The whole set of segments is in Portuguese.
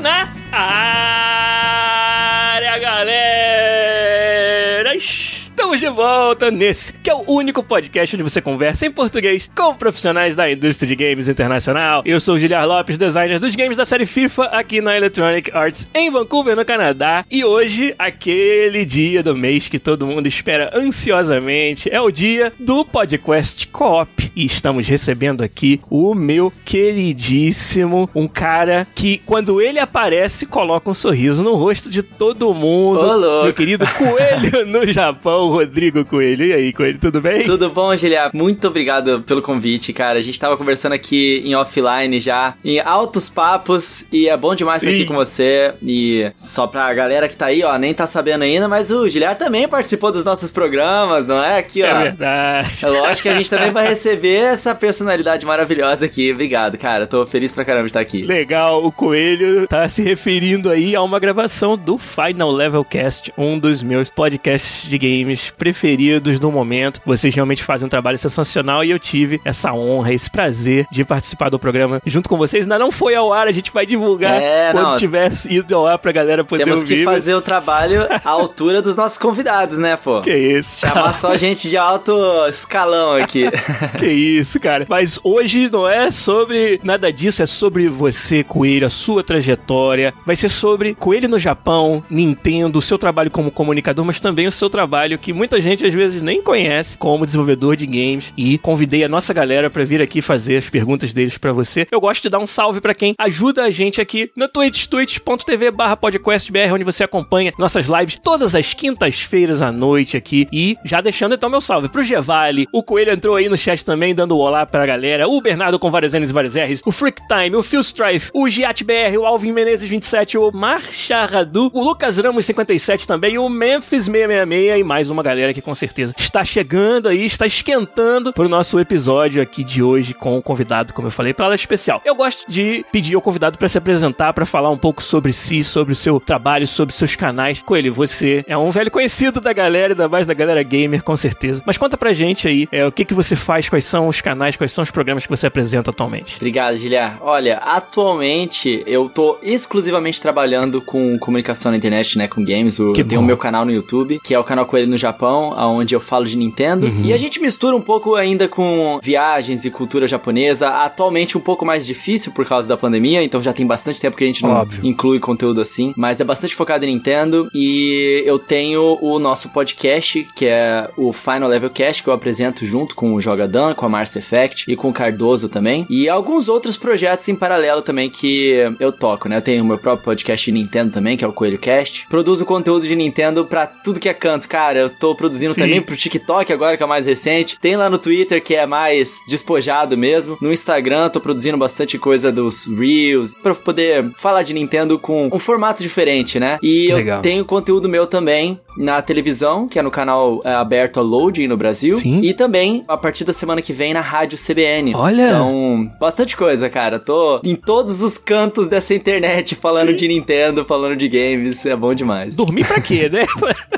Na área, galera! Estamos de volta nesse, que é o único podcast onde você conversa em português com profissionais da indústria de games internacional. Eu sou o Giliar Lopes, designer dos games da série FIFA aqui na Electronic Arts em Vancouver, no Canadá. E hoje, aquele dia do mês que todo mundo espera ansiosamente, é o dia do podcast Co-op. E estamos recebendo aqui o meu queridíssimo, um cara que quando ele aparece coloca um sorriso no rosto de todo mundo. Ô, louco. Meu querido Coelho no Japão, Rodrigo Coelho. E aí, Coelho, tudo bem? Tudo bom, Giliar? Muito obrigado pelo convite, cara. A gente tava conversando aqui em offline já, em altos papos, e é bom demais estar aqui com você. E só pra galera que tá aí, ó, nem tá sabendo ainda, mas o Giliar também participou dos nossos programas, não é? Aqui, ó. É verdade. É lógico que a gente também vai receber essa personalidade maravilhosa aqui. Obrigado, cara. Tô feliz pra caramba de estar aqui. Legal, o Coelho tá se referindo aí a uma gravação do Final Level Cast, um dos meus podcasts de games preferidos do momento. Vocês realmente fazem um trabalho sensacional e eu tive essa honra, esse prazer de participar do programa junto com vocês. Ainda não foi ao ar, a gente vai divulgar É, quando não. tiver ido ao ar pra galera poder Temos ouvir. que fazer mas- o trabalho à altura dos nossos convidados, né, pô? Que isso, Chamar só gente de alto escalão aqui. Que isso, cara. Mas hoje não é sobre nada disso, é sobre você, Coelho, a sua trajetória. Vai ser sobre Coelho no Japão, Nintendo, o seu trabalho como comunicador, mas também o seu trabalho que muita gente às vezes nem conhece como desenvolvedor de games. E convidei a nossa galera pra vir aqui fazer as perguntas deles pra você. Eu gosto de dar um salve pra quem ajuda a gente aqui no Twitch, twitch.tv barra podcastbr, onde você acompanha nossas lives todas as quintas-feiras à noite aqui. E já deixando então meu salve pro Gevale, o Coelho entrou aí no chat também, dando um olá pra galera, o Bernardo com vários N's e vários R's, o Freak Time, o Phil Strife, o Giat BR, o Alvin Menezes 27, o Marcha Radu, o Lucas Ramos 57 também, o Memphis 666 e mais uma galera que com certeza está chegando aí, está esquentando pro nosso episódio aqui de hoje com o convidado, como eu falei, pra ela especial. Eu gosto de pedir ao convidado pra se apresentar, pra falar um pouco sobre si, sobre o seu trabalho, sobre seus canais. Coelho, você é um velho conhecido da galera, ainda mais da galera gamer, com certeza. Mas conta pra gente aí, é, o que que você faz, quais são os canais, quais são os programas que você apresenta atualmente. Obrigado, Giliar. Olha, atualmente eu tô exclusivamente trabalhando com comunicação na internet, né, com games. Eu Que tenho o meu canal no YouTube, que é o canal Coelho no Japão, onde eu falo de Nintendo. Uhum. E a gente mistura um pouco ainda com viagens e cultura japonesa. Atualmente um pouco mais difícil por causa da pandemia, então já tem bastante tempo que a gente não Óbvio. inclui conteúdo assim. Mas é bastante focado em Nintendo. E eu tenho o nosso podcast, que é o Final Level Cast, que eu apresento junto com o Jogadan, com a Mars Effect e com o Cardoso também. E alguns outros projetos em paralelo também que eu toco, né? Eu tenho o meu próprio podcast de Nintendo também, que é o Coelho Cast. Produzo conteúdo de Nintendo pra tudo que é canto. Cara, eu tô produzindo Sim. também pro TikTok agora, que é o mais recente. Tem lá no Twitter, que é mais despojado mesmo. No Instagram, tô produzindo bastante coisa dos Reels, pra poder falar de Nintendo com um formato diferente, né? E Legal. eu tenho conteúdo meu também na televisão, que é no canal é, aberto a Loading no Brasil. Sim. E também, a partir da semana que vem, na rádio CBN. Olha! Então, bastante coisa, cara. Tô em todos os cantos dessa internet falando Sim. de Nintendo, falando de games. É bom demais. Dormir pra quê, né?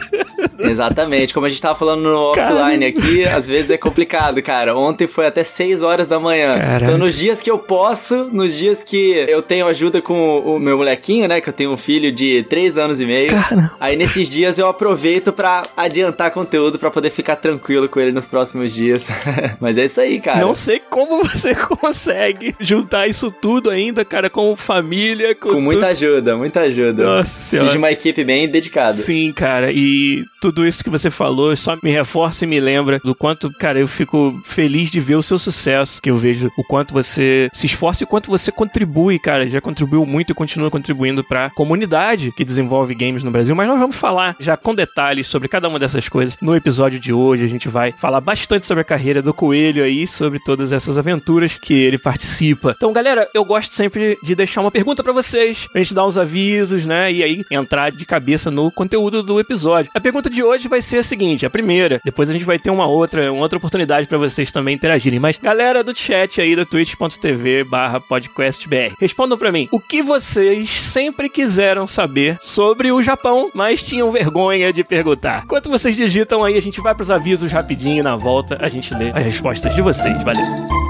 Exatamente. Como a gente tava falando no Caramba. offline aqui, às vezes é complicado, cara. Ontem foi até 6 horas da manhã. Caraca. Então, nos dias que eu posso, nos dias que eu tenho ajuda com o meu molequinho, né? Que eu tenho um filho de 3 anos e meio. Cara. Aí nesses dias eu aproveito pra adiantar conteúdo pra poder ficar tranquilo com ele nos próximos dias. Mas é isso aí, cara. Não sei como você consegue juntar isso tudo ainda, cara, com família, com, Com muita tudo. ajuda, muita ajuda. Nossa Preciso senhora. de uma equipe bem dedicada. Sim, cara, e tudo isso que você você falou só me reforça e me lembra do quanto, cara, eu fico feliz de ver o seu sucesso, que eu vejo o quanto você se esforça e o quanto você contribui, cara, já contribuiu muito e continua contribuindo para a comunidade que desenvolve games no Brasil, mas nós vamos falar já com detalhes sobre cada uma dessas coisas no episódio de hoje. A gente vai falar bastante sobre a carreira do Coelho aí, sobre todas essas aventuras que ele participa. Então, galera, eu gosto sempre de deixar uma pergunta para vocês, pra gente dar uns avisos, né, e aí entrar de cabeça no conteúdo do episódio. A pergunta de hoje vai ser a seguinte, a depois a gente vai ter uma outra, uma outra oportunidade para vocês também interagirem, mas galera do chat aí do twitch.tv barra podcastbr, respondam para mim, o que vocês sempre quiseram saber sobre o Japão, mas tinham vergonha de perguntar? Enquanto vocês digitam aí, a gente vai pros avisos rapidinho e na volta a gente lê as respostas de vocês. Valeu!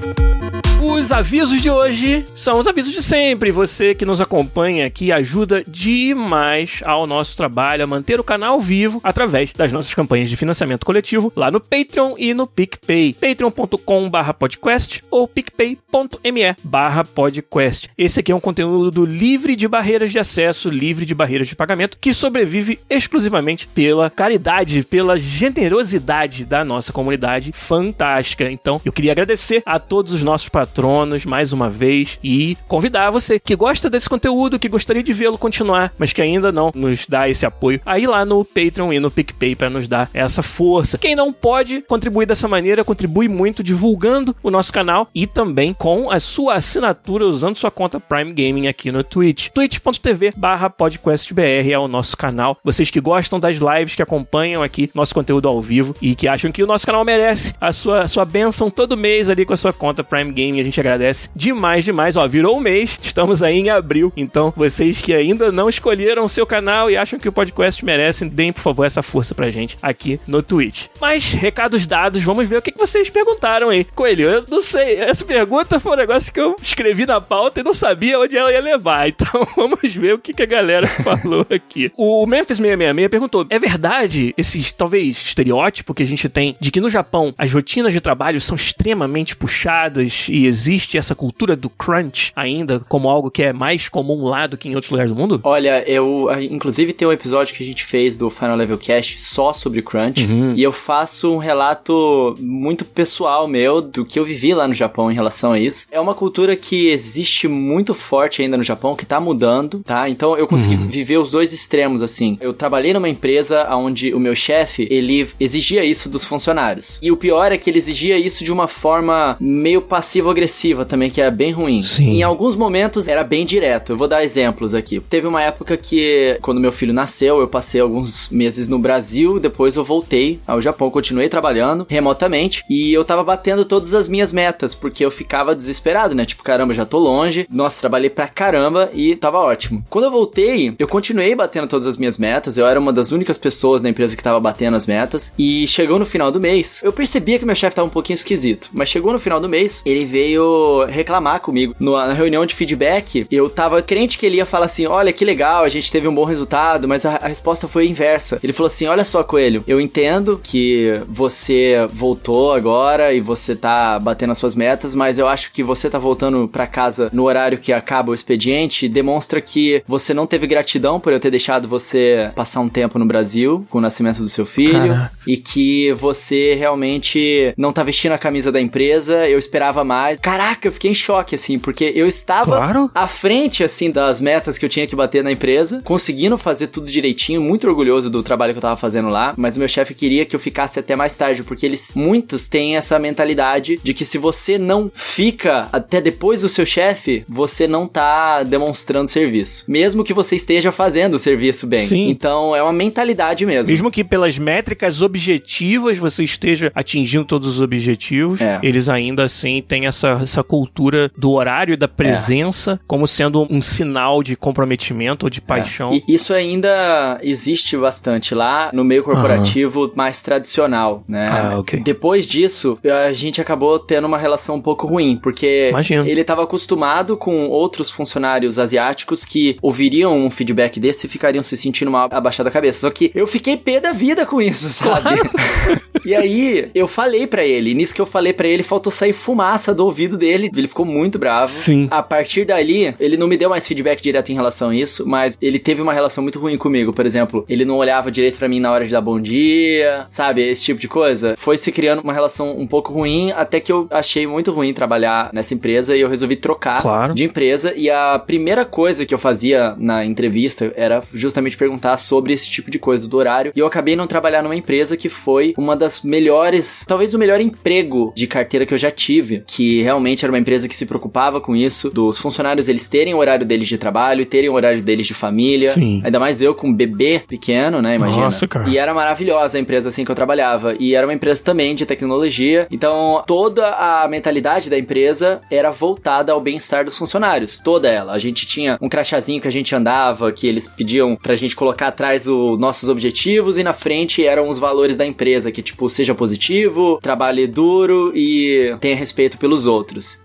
Thank you. Os avisos de hoje são os avisos de sempre. Você que nos acompanha aqui ajuda demais ao nosso trabalho a manter o canal vivo através das nossas campanhas de financiamento coletivo lá no Patreon e no PicPay. patreon.com/podcast ou picpay.me/podcast. Esse aqui é um conteúdo livre de barreiras de acesso, livre de barreiras de pagamento, que sobrevive exclusivamente pela caridade, pela generosidade da nossa comunidade fantástica. Então, eu queria agradecer a todos os nossos patrões mais uma vez e convidar você que gosta desse conteúdo, que gostaria de vê-lo continuar, mas que ainda não nos dá esse apoio, aí lá no Patreon e no PicPay para nos dar essa força. Quem não pode contribuir dessa maneira, contribui muito divulgando o nosso canal e também com a sua assinatura usando sua conta Prime Gaming aqui no Twitch. twitch.tv barra podcastbr é o nosso canal. Vocês que gostam das lives, que acompanham aqui nosso conteúdo ao vivo e que acham que o nosso canal merece a sua, a sua benção todo mês ali com a sua conta Prime Gaming, gente agradece demais, demais. Ó, virou um mês, estamos aí em abril. Então, vocês que ainda não escolheram o seu canal e acham que o podcast merece, deem, por favor, essa força pra gente aqui no Twitch. Mas, recados dados, vamos ver o que, vocês perguntaram aí. Coelho, eu não sei, essa pergunta foi um negócio que eu escrevi na pauta e não sabia onde ela ia levar. Então, vamos ver o que, a galera falou aqui. O Memphis 666 perguntou: é verdade esse, talvez, estereótipo que a gente tem de que no Japão as rotinas de trabalho são extremamente puxadas e existe essa cultura do crunch ainda como algo que é mais comum lá do que em outros lugares do mundo? Olha, eu. Inclusive tem um episódio que a gente fez do Final Level Cast só sobre crunch. Uhum. E eu faço um relato muito pessoal meu do que eu vivi lá no Japão em relação a isso. É uma cultura que existe muito forte ainda no Japão, que tá mudando, tá? Então eu consegui uhum. viver os dois extremos, assim. Eu trabalhei numa empresa onde o meu chefe, ele exigia isso dos funcionários. E o pior é que ele exigia isso de uma forma meio passivo-agressiva agressiva também, que é bem ruim. Sim. Em alguns momentos era bem direto. Eu vou dar exemplos aqui. Teve uma época que, quando meu filho nasceu, eu passei alguns meses no Brasil, depois eu voltei ao Japão, continuei trabalhando remotamente e eu tava batendo todas as minhas metas, porque eu ficava desesperado, né? Tipo, caramba, já tô longe. Nossa, trabalhei pra caramba e tava ótimo. Quando eu voltei, eu continuei batendo todas as minhas metas. Eu era uma das únicas pessoas na empresa que tava batendo as metas. E chegou no final do mês, eu percebia que meu chefe tava um pouquinho esquisito. Mas chegou no final do mês, ele veio veio reclamar comigo. Na reunião de feedback, eu tava crente que ele ia falar assim: olha que legal, a gente teve um bom resultado, mas a, a resposta foi inversa. Ele falou assim: olha só, Coelho, eu entendo que você voltou agora e você tá batendo as suas metas, mas eu acho que você tá voltando para casa no horário que acaba o expediente demonstra que você não teve gratidão por eu ter deixado você passar um tempo no Brasil com o nascimento do seu filho Caraca. e que você realmente não tá vestindo a camisa da empresa. Eu esperava mais. Caraca, eu fiquei em choque, assim, porque eu estava claro. à frente, assim, das metas que eu tinha que bater na empresa, conseguindo fazer tudo direitinho, muito orgulhoso do trabalho que eu tava fazendo lá, mas o meu chefe queria que eu ficasse até mais tarde, porque eles, muitos têm essa mentalidade de que se você não fica até depois do seu chefe, você não tá demonstrando serviço. Mesmo que você esteja fazendo o serviço bem. Sim. Então, é uma mentalidade mesmo. Mesmo que pelas métricas objetivas você esteja atingindo todos os objetivos, é. eles eles ainda assim têm essa, essa cultura do horário e da presença é. como sendo um sinal de comprometimento ou de é. paixão. E isso ainda existe bastante lá no meio corporativo uhum. mais tradicional, né? Ah, okay. Depois disso, a gente acabou tendo uma relação um pouco ruim, porque Imagino. ele estava acostumado com outros funcionários asiáticos que ouviriam um feedback desse e ficariam se sentindo mal abaixado a cabeça. Só que eu fiquei pé da vida com isso, sabe? Claro. e aí, eu falei para ele, nisso que eu falei para ele, faltou sair fumaça do ouvido dele. Ele ficou muito bravo. Sim. A partir dali, ele não me deu mais feedback direto em relação a isso, mas ele teve uma relação muito ruim comigo. Por exemplo, ele não olhava direito para mim na hora de dar bom dia, sabe? Esse tipo de coisa. Foi se criando uma relação um pouco ruim, até que eu achei muito ruim trabalhar nessa empresa e eu resolvi trocar claro. de empresa. E a primeira coisa que eu fazia na entrevista era justamente perguntar sobre esse tipo de coisa do horário. E eu acabei não trabalhar numa empresa que foi uma das melhores, talvez o melhor emprego de carteira que eu já tive, que realmente era uma empresa que se preocupava com isso, dos funcionários eles terem o horário deles de trabalho, terem o horário deles de família. Sim. Ainda mais eu com um bebê pequeno, né? Imagina. Nossa, cara. E era maravilhosa a empresa assim que eu trabalhava. E era uma empresa também de tecnologia. Então, toda a mentalidade da empresa era voltada ao bem-estar dos funcionários. Toda ela. A gente tinha um crachazinho que a gente andava, que eles pediam pra gente colocar atrás os nossos objetivos e na frente eram os valores da empresa, que tipo, seja positivo, trabalhe duro e tenha respeito pelos outros.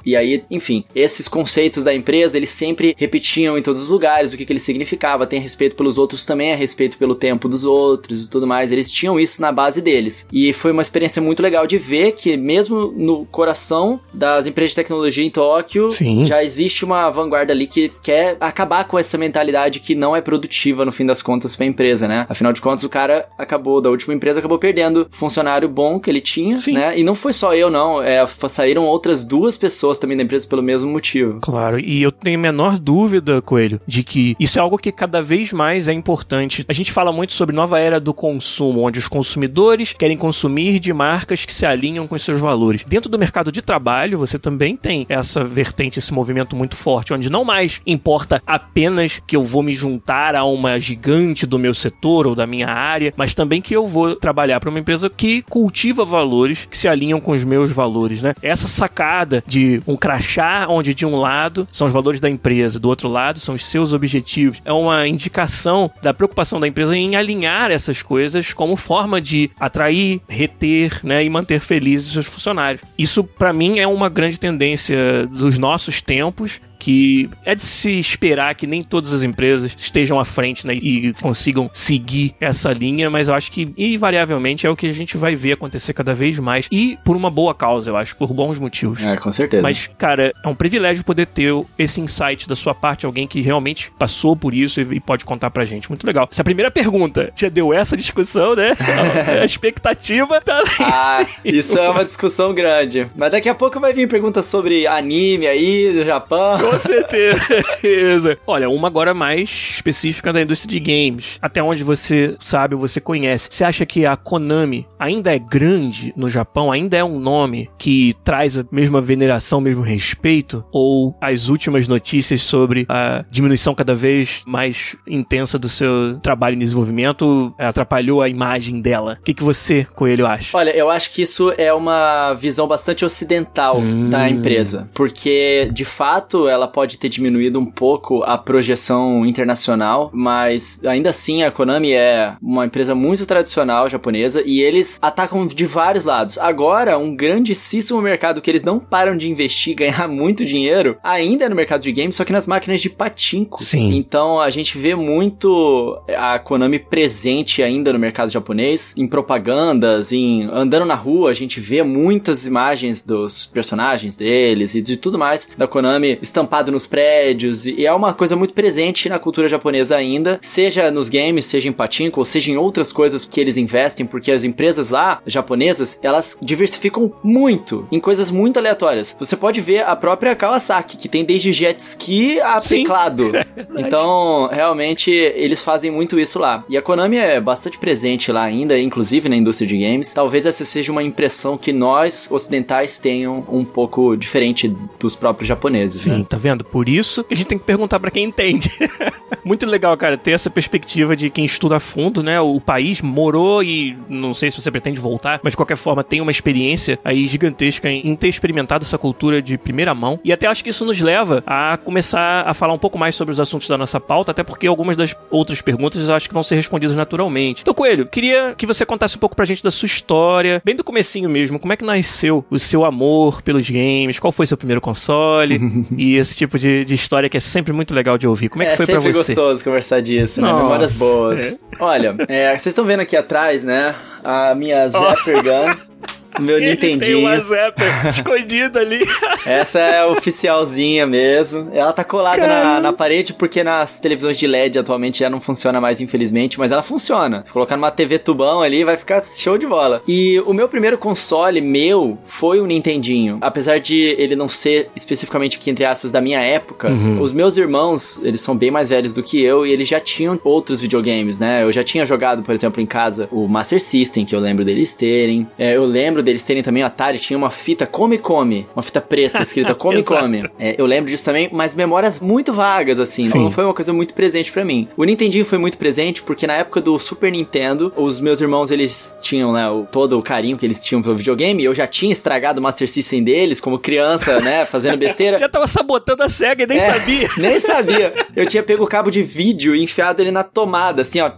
E aí, enfim, esses conceitos da empresa, eles sempre repetiam em todos os lugares o que, que ele significava. Tem respeito pelos outros também é respeito pelo tempo dos outros e tudo mais. Eles tinham isso na base deles. E foi uma experiência muito legal de ver que, mesmo no coração das empresas de tecnologia em Tóquio, Sim. já existe uma vanguarda ali que quer acabar com essa mentalidade que não é produtiva no fim das contas pra empresa, né? Afinal de contas, o cara acabou, da última empresa, acabou perdendo funcionário bom que ele tinha, Sim. né? E não foi só eu, não. É, saíram outras duas pessoas também da empresa pelo mesmo motivo. Claro, e eu tenho a menor dúvida, Coelho, de que isso é algo que cada vez mais é importante. A gente fala muito sobre nova era do consumo, onde os consumidores querem consumir de marcas que se alinham com seus valores. Dentro do mercado de trabalho, você também tem essa vertente, esse movimento muito forte, onde não mais importa apenas que eu vou me juntar a uma gigante do meu setor ou da minha área, mas também que eu vou trabalhar para uma empresa que cultiva valores que se alinham com os meus valores, né? Essa sacada de um crachá onde de um lado são os valores da empresa, do outro lado são os seus objetivos, é uma indicação da preocupação da empresa em alinhar essas coisas como forma de atrair, reter, né, e manter felizes os seus funcionários. Isso para mim é uma grande tendência dos nossos tempos que é de se esperar que nem todas as empresas estejam à frente né, e consigam seguir essa linha, mas eu acho que invariavelmente é o que a gente vai ver acontecer cada vez mais e por uma boa causa, eu acho, por bons motivos. É, com certeza. Mas, cara, é um privilégio poder ter esse insight da sua parte, alguém que realmente passou por isso e pode contar pra gente. Muito legal. Essa primeira pergunta já deu essa discussão, né? a expectativa tá Ah, isso é uma discussão grande. Mas daqui a pouco vai vir perguntas sobre anime aí do Japão. Com certeza. Olha, uma agora mais específica da indústria de games. Até onde você sabe, você conhece. Você acha que a Konami ainda é grande no Japão? Ainda é um nome que traz a mesma veneração, o mesmo respeito? Ou as últimas notícias sobre a diminuição cada vez mais intensa do seu trabalho em desenvolvimento atrapalhou a imagem dela? O que, que você, Coelho, acha? Olha, eu acho que isso é uma visão bastante ocidental hum. da empresa. Porque, de fato, ela ela pode ter diminuído um pouco a projeção internacional, mas ainda assim a Konami é uma empresa muito tradicional japonesa e eles atacam de vários lados. Agora, um grandíssimo mercado que eles não param de investir, ganhar muito dinheiro, ainda é no mercado de games, só que nas máquinas de patinco. Sim. Então a gente vê muito a Konami presente ainda no mercado japonês, em propagandas, em andando na rua, a gente vê muitas imagens dos personagens deles e de tudo mais da Konami estampado estampado nos prédios, e é uma coisa muito presente na cultura japonesa ainda, seja nos games, seja em patinco, ou seja em outras coisas que eles investem, porque as empresas lá, japonesas, elas diversificam muito em coisas muito aleatórias. Você pode ver a própria Kawasaki, que tem desde jet ski a Sim. teclado. É então, realmente, eles fazem muito isso lá. E a Konami é bastante presente lá ainda, inclusive na indústria de games. Talvez essa seja uma impressão que nós, ocidentais, tenham um pouco diferente dos próprios japoneses. Sim, né? Tá vendo? Por isso que a gente tem que perguntar para quem entende. Muito legal, cara, ter essa perspectiva de quem estuda a fundo, né? O país morou e não sei se você pretende voltar, mas de qualquer forma tem uma experiência aí gigantesca em ter experimentado essa cultura de primeira mão. E até acho que isso nos leva a começar a falar um pouco mais sobre os assuntos da nossa pauta, até porque algumas das outras perguntas eu acho que vão ser respondidas naturalmente. Então, Coelho, queria que você contasse um pouco pra gente da sua história, bem do comecinho mesmo, como é que nasceu o seu amor pelos games, qual foi seu primeiro console e esse tipo de, de história que é sempre muito legal de ouvir. Como é, é que foi pra você? É sempre gostoso conversar disso, né? Nossa, Memórias boas. É. Olha, é, vocês estão vendo aqui atrás, né? A minha Zapper Gun. Meu Ele Nintendinho. Tem uma Zapper escondida ali. Essa é oficialzinha mesmo. Ela tá colada na, na, parede porque nas televisões de LED atualmente já não funciona mais, infelizmente, mas ela funciona. Se colocar numa TV tubão ali, vai ficar show de bola. E o meu primeiro console meu foi o Nintendinho. Apesar de ele não ser especificamente aqui, entre aspas, da minha época, uhum. os meus irmãos, eles são bem mais velhos do que eu e eles já tinham outros videogames, né? Eu já tinha jogado, por exemplo, em casa o Master System, que eu lembro deles terem. É, eu lembro deles terem também o Atari, tinha uma fita Come Come, uma fita preta escrita Come Come. É, eu lembro disso também, mas memórias muito vagas, assim, Sim. não foi uma coisa muito presente para mim. O Nintendinho foi muito presente porque na época do Super Nintendo, os meus irmãos, eles tinham, né, o, todo o carinho que eles tinham pelo videogame, eu já tinha estragado o Master System deles como criança, né, fazendo besteira. já tava sabotando a SEGA e nem é, sabia. Nem sabia. Eu tinha pego o cabo de vídeo e enfiado ele na tomada, assim, ó.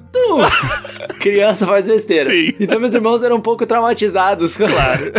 criança faz besteira. Sim. Então meus irmãos eram um pouco traumatizados. Claro.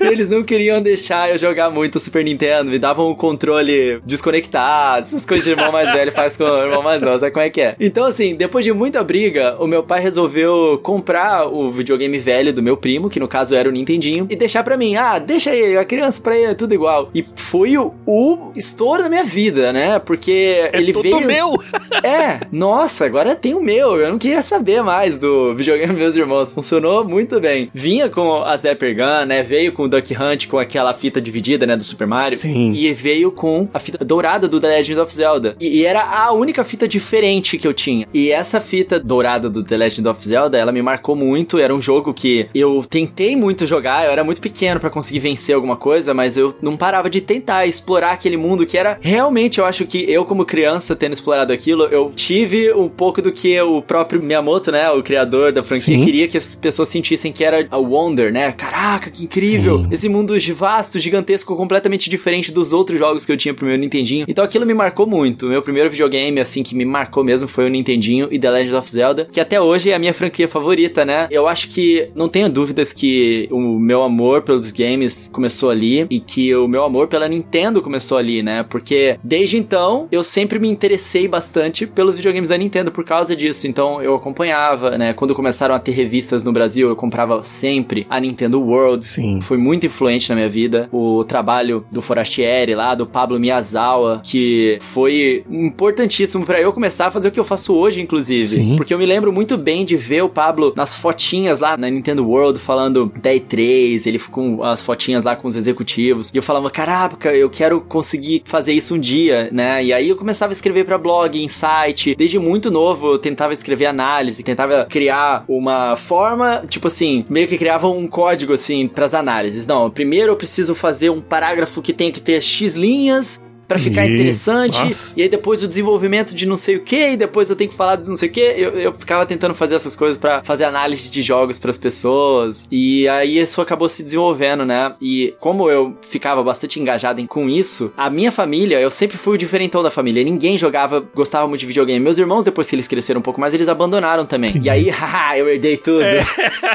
Eles não queriam deixar eu jogar muito Super Nintendo, me davam o controle desconectado, essas coisas de irmão mais velho faz com o irmão mais novo, sabe como é que é? Então, assim, depois de muita briga, o meu pai resolveu comprar o videogame velho do meu primo, que no caso era o Nintendinho, e deixar pra mim. Ah, deixa ele, a criança pra ele é tudo igual. E foi o, o estouro da minha vida, né? Porque é ele tudo veio. meu! é, nossa, agora tem o meu. Eu não queria saber mais do videogame dos meus irmãos. Funcionou muito bem. Vinha com a Zapper Gun, né? Veio com o Duck Hunt com aquela fita dividida, né? Do Super Mario. Sim. E veio com a fita dourada do The Legend of Zelda. E, e, era a única fita diferente que eu tinha. E essa fita dourada do The Legend of Zelda, ela me marcou muito. Era um jogo que eu tentei muito jogar. Eu era muito pequeno para conseguir vencer alguma coisa, mas eu não parava de tentar explorar aquele mundo que era realmente, eu acho que eu, como criança, tendo explorado aquilo, eu tive um pouco do que o próprio Miyamoto, né? O criador da franquia, Sim. queria que as pessoas sentissem que era a Wonder, né? Caraca, que incrível! Sim. Esse mundo vasto, gigantesco, completamente diferente dos outros jogos que eu tinha pro meu Nintendinho. Então aquilo me marcou muito. Meu primeiro videogame, assim, que me marcou mesmo foi o Nintendinho e The Legend of Zelda, que até hoje é a minha franquia favorita, né? Eu acho que não tenho dúvidas que o meu amor pelos games começou ali e que o meu amor pela Nintendo começou ali, né? Porque desde então eu sempre me interessei bastante pelos videogames da Nintendo por causa disso. Então eu acompanhava, né? Quando começaram a ter revistas no Brasil, eu comprava sempre a Nintendo World. Sim. Foi muito influente na minha vida. O trabalho do Forastieri lá, do Pablo Miyazawa, que foi importantíssimo para eu começar a fazer o que eu faço hoje, inclusive. Sim. Porque eu me lembro muito bem de ver o Pablo nas fotinhas lá na Nintendo World falando da E3, ele com as fotinhas lá com os executivos. E eu falava, caraca, eu quero conseguir fazer isso um dia, né? E aí eu começava a escrever para blog, em site. Desde muito novo eu tentava escrever análise, tentava criar uma forma, tipo assim, meio que criava um código assim para as análises. Não, primeiro eu preciso fazer um parágrafo que tenha que ter X linhas para ficar interessante. Nossa. E aí depois o desenvolvimento de não sei o que, e depois eu tenho que falar de não sei o que. Eu, eu ficava tentando fazer essas coisas para fazer análise de jogos para as pessoas. E aí isso acabou se desenvolvendo, né? E como eu ficava bastante engajado em, com isso, a minha família, eu sempre fui o diferentão da família. Ninguém jogava, gostava muito de videogame. Meus irmãos, depois que eles cresceram um pouco mais, eles abandonaram também. E aí, haha, eu herdei tudo. É.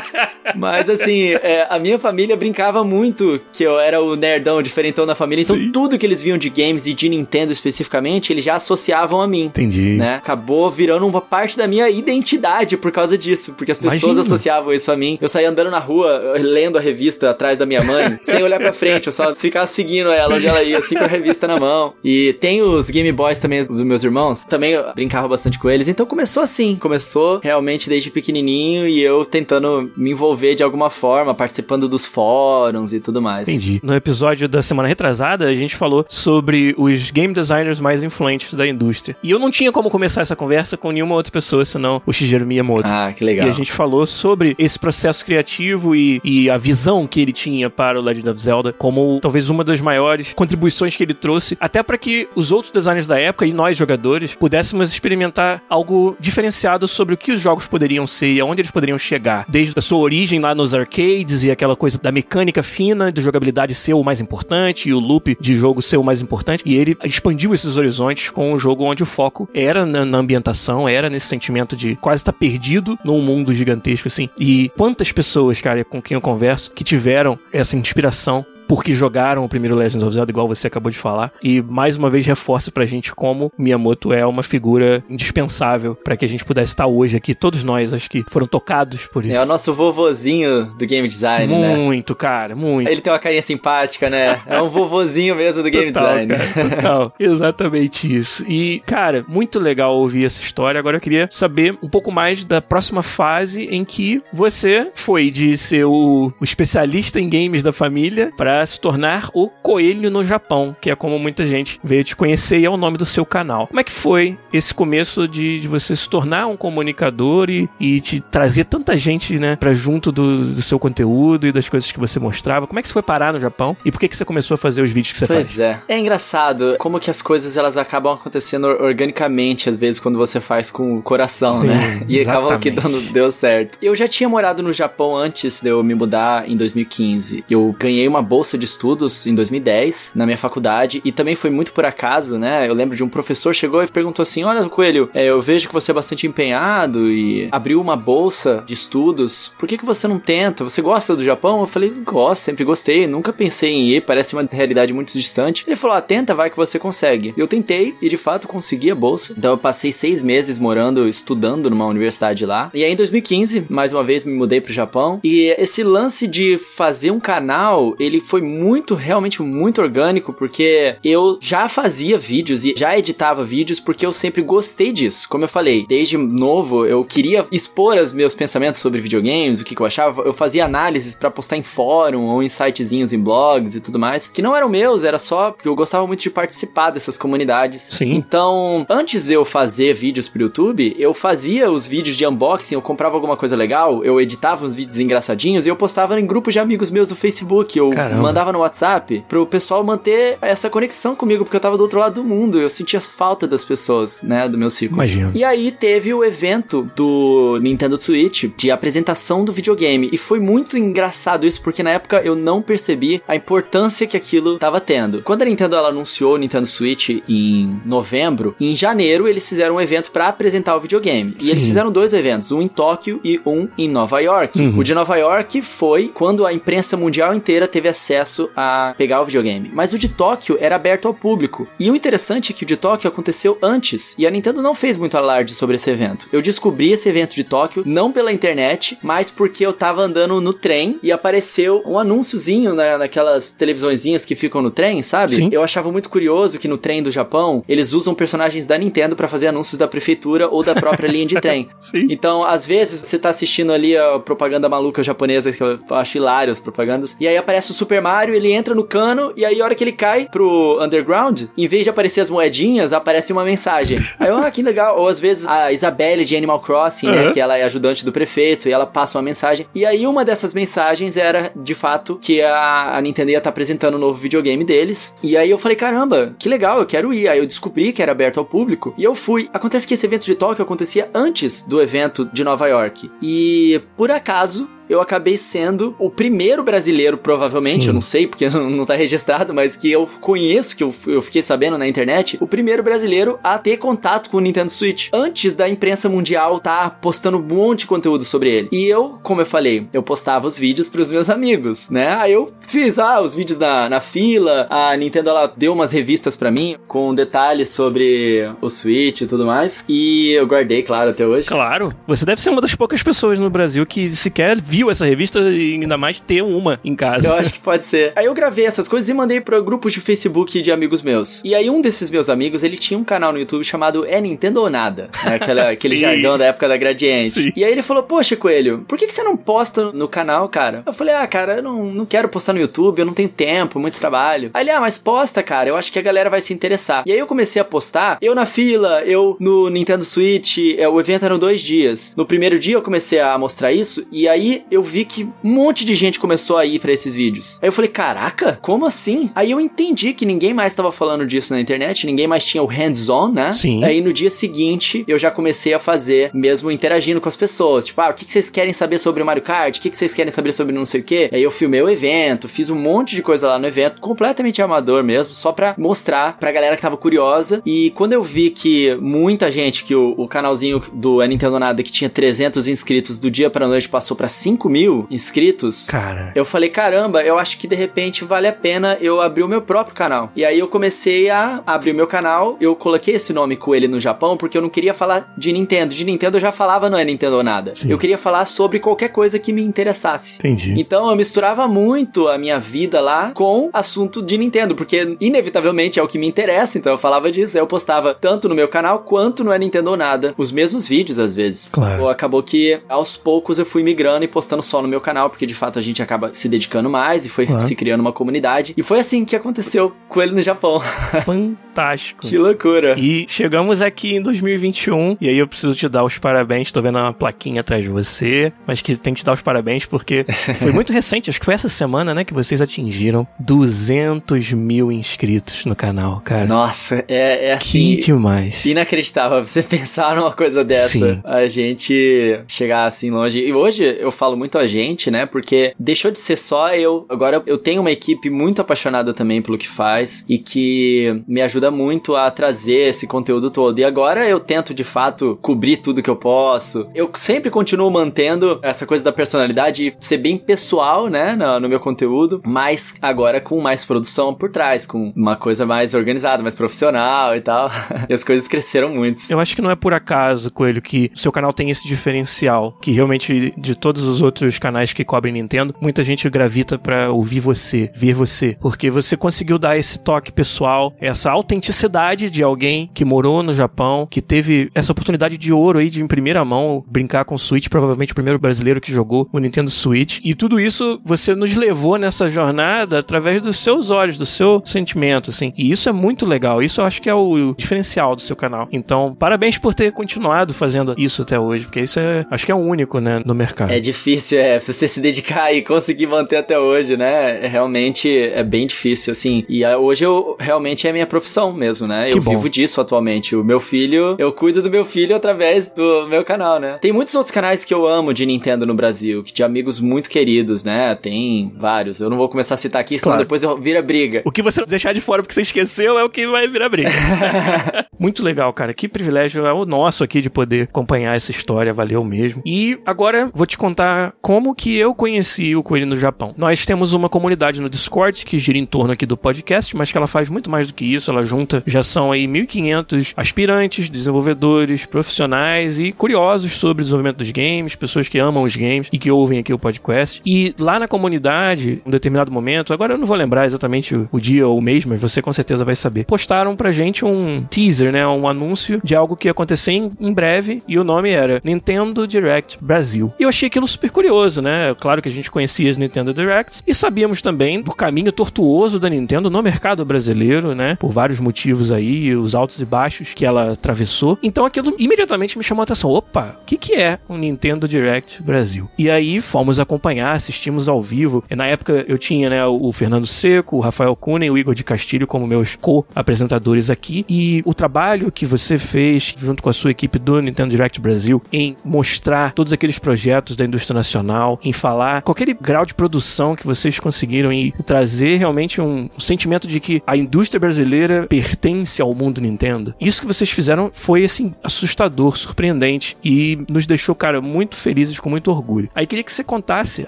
Mas assim, é, a minha família brincava muito que eu era o nerdão, diferentão da família. Então Sim. tudo que eles viam de games games e de Nintendo especificamente, eles já associavam a mim. Entendi. Né? Acabou virando uma parte da minha identidade por causa disso, porque as pessoas Imagina. associavam isso a mim. Eu saía andando na rua, lendo a revista atrás da minha mãe, sem olhar pra frente, eu só ficava seguindo ela onde ela ia, assim com a revista na mão. E tem os Game Boys também dos meus irmãos, também eu brincava bastante com eles, então começou assim, começou realmente desde pequenininho e eu tentando me envolver de alguma forma, participando dos fóruns e tudo mais. Entendi. No episódio da semana retrasada, a gente falou sobre sobre os game designers mais influentes da indústria. E eu não tinha como começar essa conversa com nenhuma outra pessoa senão o Shigeru Miyamoto. Ah, que legal. E a gente falou sobre esse processo criativo e, e a visão que ele tinha para o Legend of Zelda como talvez uma das maiores contribuições que ele trouxe, até para que os outros designers da época e nós jogadores pudéssemos experimentar algo diferenciado sobre o que os jogos poderiam ser e aonde eles poderiam chegar, desde a sua origem lá nos arcades e aquela coisa da mecânica fina, de jogabilidade ser o mais importante e o loop de jogo ser o mais importante, e ele expandiu esses horizontes com um jogo onde o foco era na, na ambientação, era nesse sentimento de quase estar perdido num mundo gigantesco assim. E quantas pessoas, cara, com quem eu converso, que tiveram essa inspiração porque jogaram o primeiro Legend of Zelda, igual você acabou de falar. E mais uma vez reforça pra gente como Miyamoto é uma figura indispensável para que a gente pudesse estar hoje aqui. Todos nós, acho que foram tocados por isso. É o nosso vovozinho do game design, muito, né? Muito, cara, muito. Ele tem uma carinha simpática, né? É um vovozinho mesmo do game total, design. Cara, total, exatamente isso. E, cara, muito legal ouvir essa história. Agora eu queria saber um pouco mais da próxima fase em que você foi de ser o, o especialista em games da família para se tornar o Coelho no Japão, que é como muita gente veio te conhecer e é o nome do seu canal. Como é que foi esse começo de, de você se tornar um comunicador e, e te trazer tanta gente, né, pra junto do, do, seu conteúdo e das coisas que você mostrava? Como é que você foi parar no Japão e por que, que você começou a fazer os vídeos que você pois faz? Pois é. É engraçado como que as coisas elas acabam acontecendo organicamente, às vezes, quando você faz com o coração, Sim, né? E acabou que dando, deu certo. Eu já tinha morado no Japão antes de eu me mudar em 2015. Eu ganhei uma bolsa de estudos em 2010 na minha faculdade e também foi muito por acaso, né? Eu lembro de um professor chegou e perguntou assim: Olha, Coelho, é, eu vejo que você é bastante empenhado e abriu uma bolsa de estudos. Por que, que você não tenta? Você gosta do Japão? Eu falei: Gosto, sempre gostei, nunca pensei em ir, parece uma realidade muito distante. Ele falou: ah, tenta, vai que você consegue. Eu tentei e de fato consegui a bolsa. Então eu passei seis meses morando, estudando numa universidade lá. E aí em 2015, mais uma vez me mudei pro Japão. E esse lance de fazer um canal, ele foi muito, realmente muito orgânico, porque eu já fazia vídeos e já editava vídeos porque eu sempre gostei disso. Como eu falei, desde novo eu queria expor os meus pensamentos sobre videogames, o que, que eu achava. Eu fazia análises para postar em fórum ou em sitezinhos, em blogs e tudo mais, que não eram meus, era só porque eu gostava muito de participar dessas comunidades. Sim. Então, antes de eu fazer vídeos pro YouTube, eu fazia os vídeos de unboxing, eu comprava alguma coisa legal, eu editava uns vídeos engraçadinhos e eu postava em grupos de amigos meus do Facebook, eu Caramba. Mandava no WhatsApp pro pessoal manter essa conexão comigo, porque eu tava do outro lado do mundo, eu sentia falta das pessoas, né, do meu ciclo. Imagino. E aí teve o evento do Nintendo Switch de apresentação do videogame e foi muito engraçado isso porque na época eu não percebi a importância que aquilo tava tendo. Quando a Nintendo ela anunciou o Nintendo Switch em novembro, em janeiro eles fizeram um evento para apresentar o videogame. E Sim. eles fizeram dois eventos, um em Tóquio e um em Nova York. Uhum. O de Nova York foi quando a imprensa mundial inteira teve acesso a pegar o videogame. Mas o de Tóquio era aberto ao público. E o interessante é que o de Tóquio aconteceu antes e a Nintendo não fez muito alarde sobre esse evento. Eu descobri esse evento de Tóquio não pela internet, mas porque eu tava andando no trem e apareceu um anúnciozinho na, naquelas televisõezinhas que ficam no trem, sabe? Sim. Eu achava muito curioso que no trem do Japão eles usam personagens da Nintendo para fazer anúncios da prefeitura ou da própria linha de trem. Sim. Então, às vezes, você tá assistindo ali a propaganda maluca japonesa, que eu acho hilário as propagandas, e aí aparece o Super Mario, ele entra no cano, e aí a hora que ele cai pro underground, em vez de aparecer as moedinhas, aparece uma mensagem. Aí eu, ah, que legal. Ou às vezes a Isabelle de Animal Crossing, né, Uhum. que ela é ajudante do prefeito, e ela passa uma mensagem. E aí uma dessas mensagens era, de fato, que a, a Nintendo ia estar apresentando o novo videogame deles. E aí eu falei, caramba, que legal, eu quero ir. Aí eu descobri que era aberto ao público, e eu fui. Acontece que esse evento de Tóquio acontecia antes do evento de Nova York. E, por acaso, eu acabei sendo o primeiro brasileiro, provavelmente, Sim. eu não sei porque não, não tá registrado, mas que eu conheço, que eu, eu fiquei sabendo na internet, o primeiro brasileiro a ter contato com o Nintendo Switch, antes da imprensa mundial tá postando um monte de conteúdo sobre ele. E eu, como eu falei, eu postava os vídeos pros meus amigos, né? Aí eu fiz, ah, os vídeos na, na fila, a Nintendo, ela deu umas revistas pra mim, com detalhes sobre o Switch e tudo mais, e eu guardei, claro, até hoje. Claro. Você deve ser uma das poucas pessoas no Brasil que sequer viu viu essa revista e ainda mais ter uma em casa. Eu acho que pode ser. Aí eu gravei essas coisas e mandei para grupos de Facebook de amigos meus. E aí um desses meus amigos, ele tinha um canal no YouTube chamado É Nintendo ou Nada. Né? Aquela, aquele jargão da época da Gradiente. Sim. E aí ele falou, poxa, Coelho, por que, que você não posta no canal, cara? Eu falei, ah, cara, eu não, não quero postar no YouTube, eu não tenho tempo, muito trabalho. Aí ele, ah, mas posta, cara, eu acho que a galera vai se interessar. E aí eu comecei a postar, eu na fila, eu no Nintendo Switch, é, o evento eram dois dias. No primeiro dia eu comecei a mostrar isso, e aí eu vi que um monte de gente começou a ir para esses vídeos. Aí eu falei, caraca, como assim? Aí eu entendi que ninguém mais tava falando disso na internet, ninguém mais tinha o hands-on, né? Sim. Aí no dia seguinte eu já comecei a fazer, mesmo interagindo com as pessoas. Tipo, ah, o que, que vocês querem saber sobre o Mario Kart? O que, que vocês querem saber sobre não sei o quê? Aí eu filmei o evento, fiz um monte de coisa lá no evento, completamente amador mesmo, só pra mostrar pra galera que tava curiosa. E quando eu vi que muita gente, que o, o canalzinho do Nintendo Nada, que tinha 300 inscritos, do dia pra noite passou pra 5 mil inscritos, Cara. eu falei, caramba, eu acho que de repente vale a pena eu abrir o meu próprio canal. E aí eu comecei a abrir o meu canal, eu coloquei esse nome com ele no Japão, porque eu não queria falar de Nintendo. De Nintendo eu já falava, não é Nintendo ou nada. Sim. Eu queria falar sobre qualquer coisa que me interessasse. Entendi. Então eu misturava muito a minha vida lá com assunto de Nintendo, porque inevitavelmente é o que me interessa, então eu falava disso. Eu postava tanto no meu canal quanto no É Nintendo ou Nada, os mesmos vídeos às vezes. Claro. Ou acabou que aos poucos eu fui migrando e postando só no meu canal, porque de fato a gente acaba se dedicando mais e foi Claro. se criando uma comunidade. E foi assim que aconteceu com ele no Japão. Fantástico. que loucura. E chegamos aqui em 2021, e aí eu preciso te dar os parabéns. Tô vendo uma plaquinha atrás de você, mas que tem que te dar os parabéns porque foi muito recente, acho que foi essa semana, né, que vocês atingiram 200 mil inscritos no canal, cara. Nossa, é, é assim. que demais. Inacreditável você pensar numa coisa dessa. Sim. A gente chegar assim longe. E hoje eu falo muito a gente, né? Porque deixou de ser só eu. Agora eu tenho uma equipe muito apaixonada também pelo que faz e que me ajuda muito a trazer esse conteúdo todo. E agora eu tento de fato cobrir tudo que eu posso. Eu sempre continuo mantendo essa coisa da personalidade e ser bem pessoal, né? No, no meu conteúdo, mas agora com mais produção por trás, com uma coisa mais organizada, mais profissional e tal. e as coisas cresceram muito. Eu acho que não é por acaso, Coelho, que o seu canal tem esse diferencial, que realmente de todos os outros canais que cobrem Nintendo, muita gente gravita pra ouvir você, ver você, porque você conseguiu dar esse toque pessoal, essa autenticidade de alguém que morou no Japão, que teve essa oportunidade de ouro aí de em primeira mão brincar com o Switch, provavelmente o primeiro brasileiro que jogou o Nintendo Switch. E tudo isso você nos levou nessa jornada através dos seus olhos, do seu sentimento, assim. E isso é muito legal. Isso eu acho que é o diferencial do seu canal. Então, parabéns por ter continuado fazendo isso até hoje, porque isso é, acho que é o único, né, no mercado. É difícil, é, você se dedicar e conseguir manter até hoje, né? Realmente é bem difícil, assim. E ah, hoje eu realmente é minha profissão mesmo, né? Que eu bom. vivo disso atualmente. O meu filho, eu cuido do meu filho através do meu canal, né? Tem muitos outros canais que eu amo de Nintendo no Brasil, que de amigos muito queridos, né? Tem vários. Eu não vou começar a citar aqui, senão Claro. depois eu vira briga. O que você deixar de fora porque você esqueceu é o que vai virar briga. Muito legal, cara. Que privilégio é o nosso aqui de poder acompanhar essa história. Valeu mesmo. E agora vou te contar como que eu conheci o Coelho no Japão. Nós temos uma comunidade no Discord que gira em torno aqui do podcast, mas que ela faz muito mais do que isso. Ela junta, já são aí 1.500 aspirantes, desenvolvedores, profissionais e curiosos sobre o desenvolvimento dos games, pessoas que amam os games e que ouvem aqui o podcast. E lá na comunidade, em um determinado momento, agora eu não vou lembrar exatamente o, dia ou o mês, mas você com certeza vai saber. Postaram pra gente um teaser, né? Um anúncio de algo que ia acontecer em, em breve e o nome era Nintendo Direct Brasil. E eu achei aquilo super curioso, né? Claro que a gente conhecia as Nintendo Directs e sabíamos também do caminho tortuoso da Nintendo no mercado brasileiro, né? Por vários motivos aí, os altos e baixos que ela atravessou. Então aquilo imediatamente me chamou a atenção. Opa, o que, que é um Nintendo Direct Brasil? E aí fomos acompanhar, assistimos ao vivo. E na época eu tinha, né, o Fernando Seco, o Rafael Cunha e o Igor de Castilho como meus co-apresentadores aqui. E o trabalho que você fez junto com a sua equipe do Nintendo Direct Brasil em mostrar todos aqueles projetos da indústria nacional, em falar com aquele grau de produção que vocês conseguiram e trazer realmente um, um sentimento de que a indústria brasileira pertence ao mundo Nintendo. Isso que vocês fizeram foi assim assustador, surpreendente e nos deixou, cara, muito felizes com muito orgulho. Aí queria que você contasse,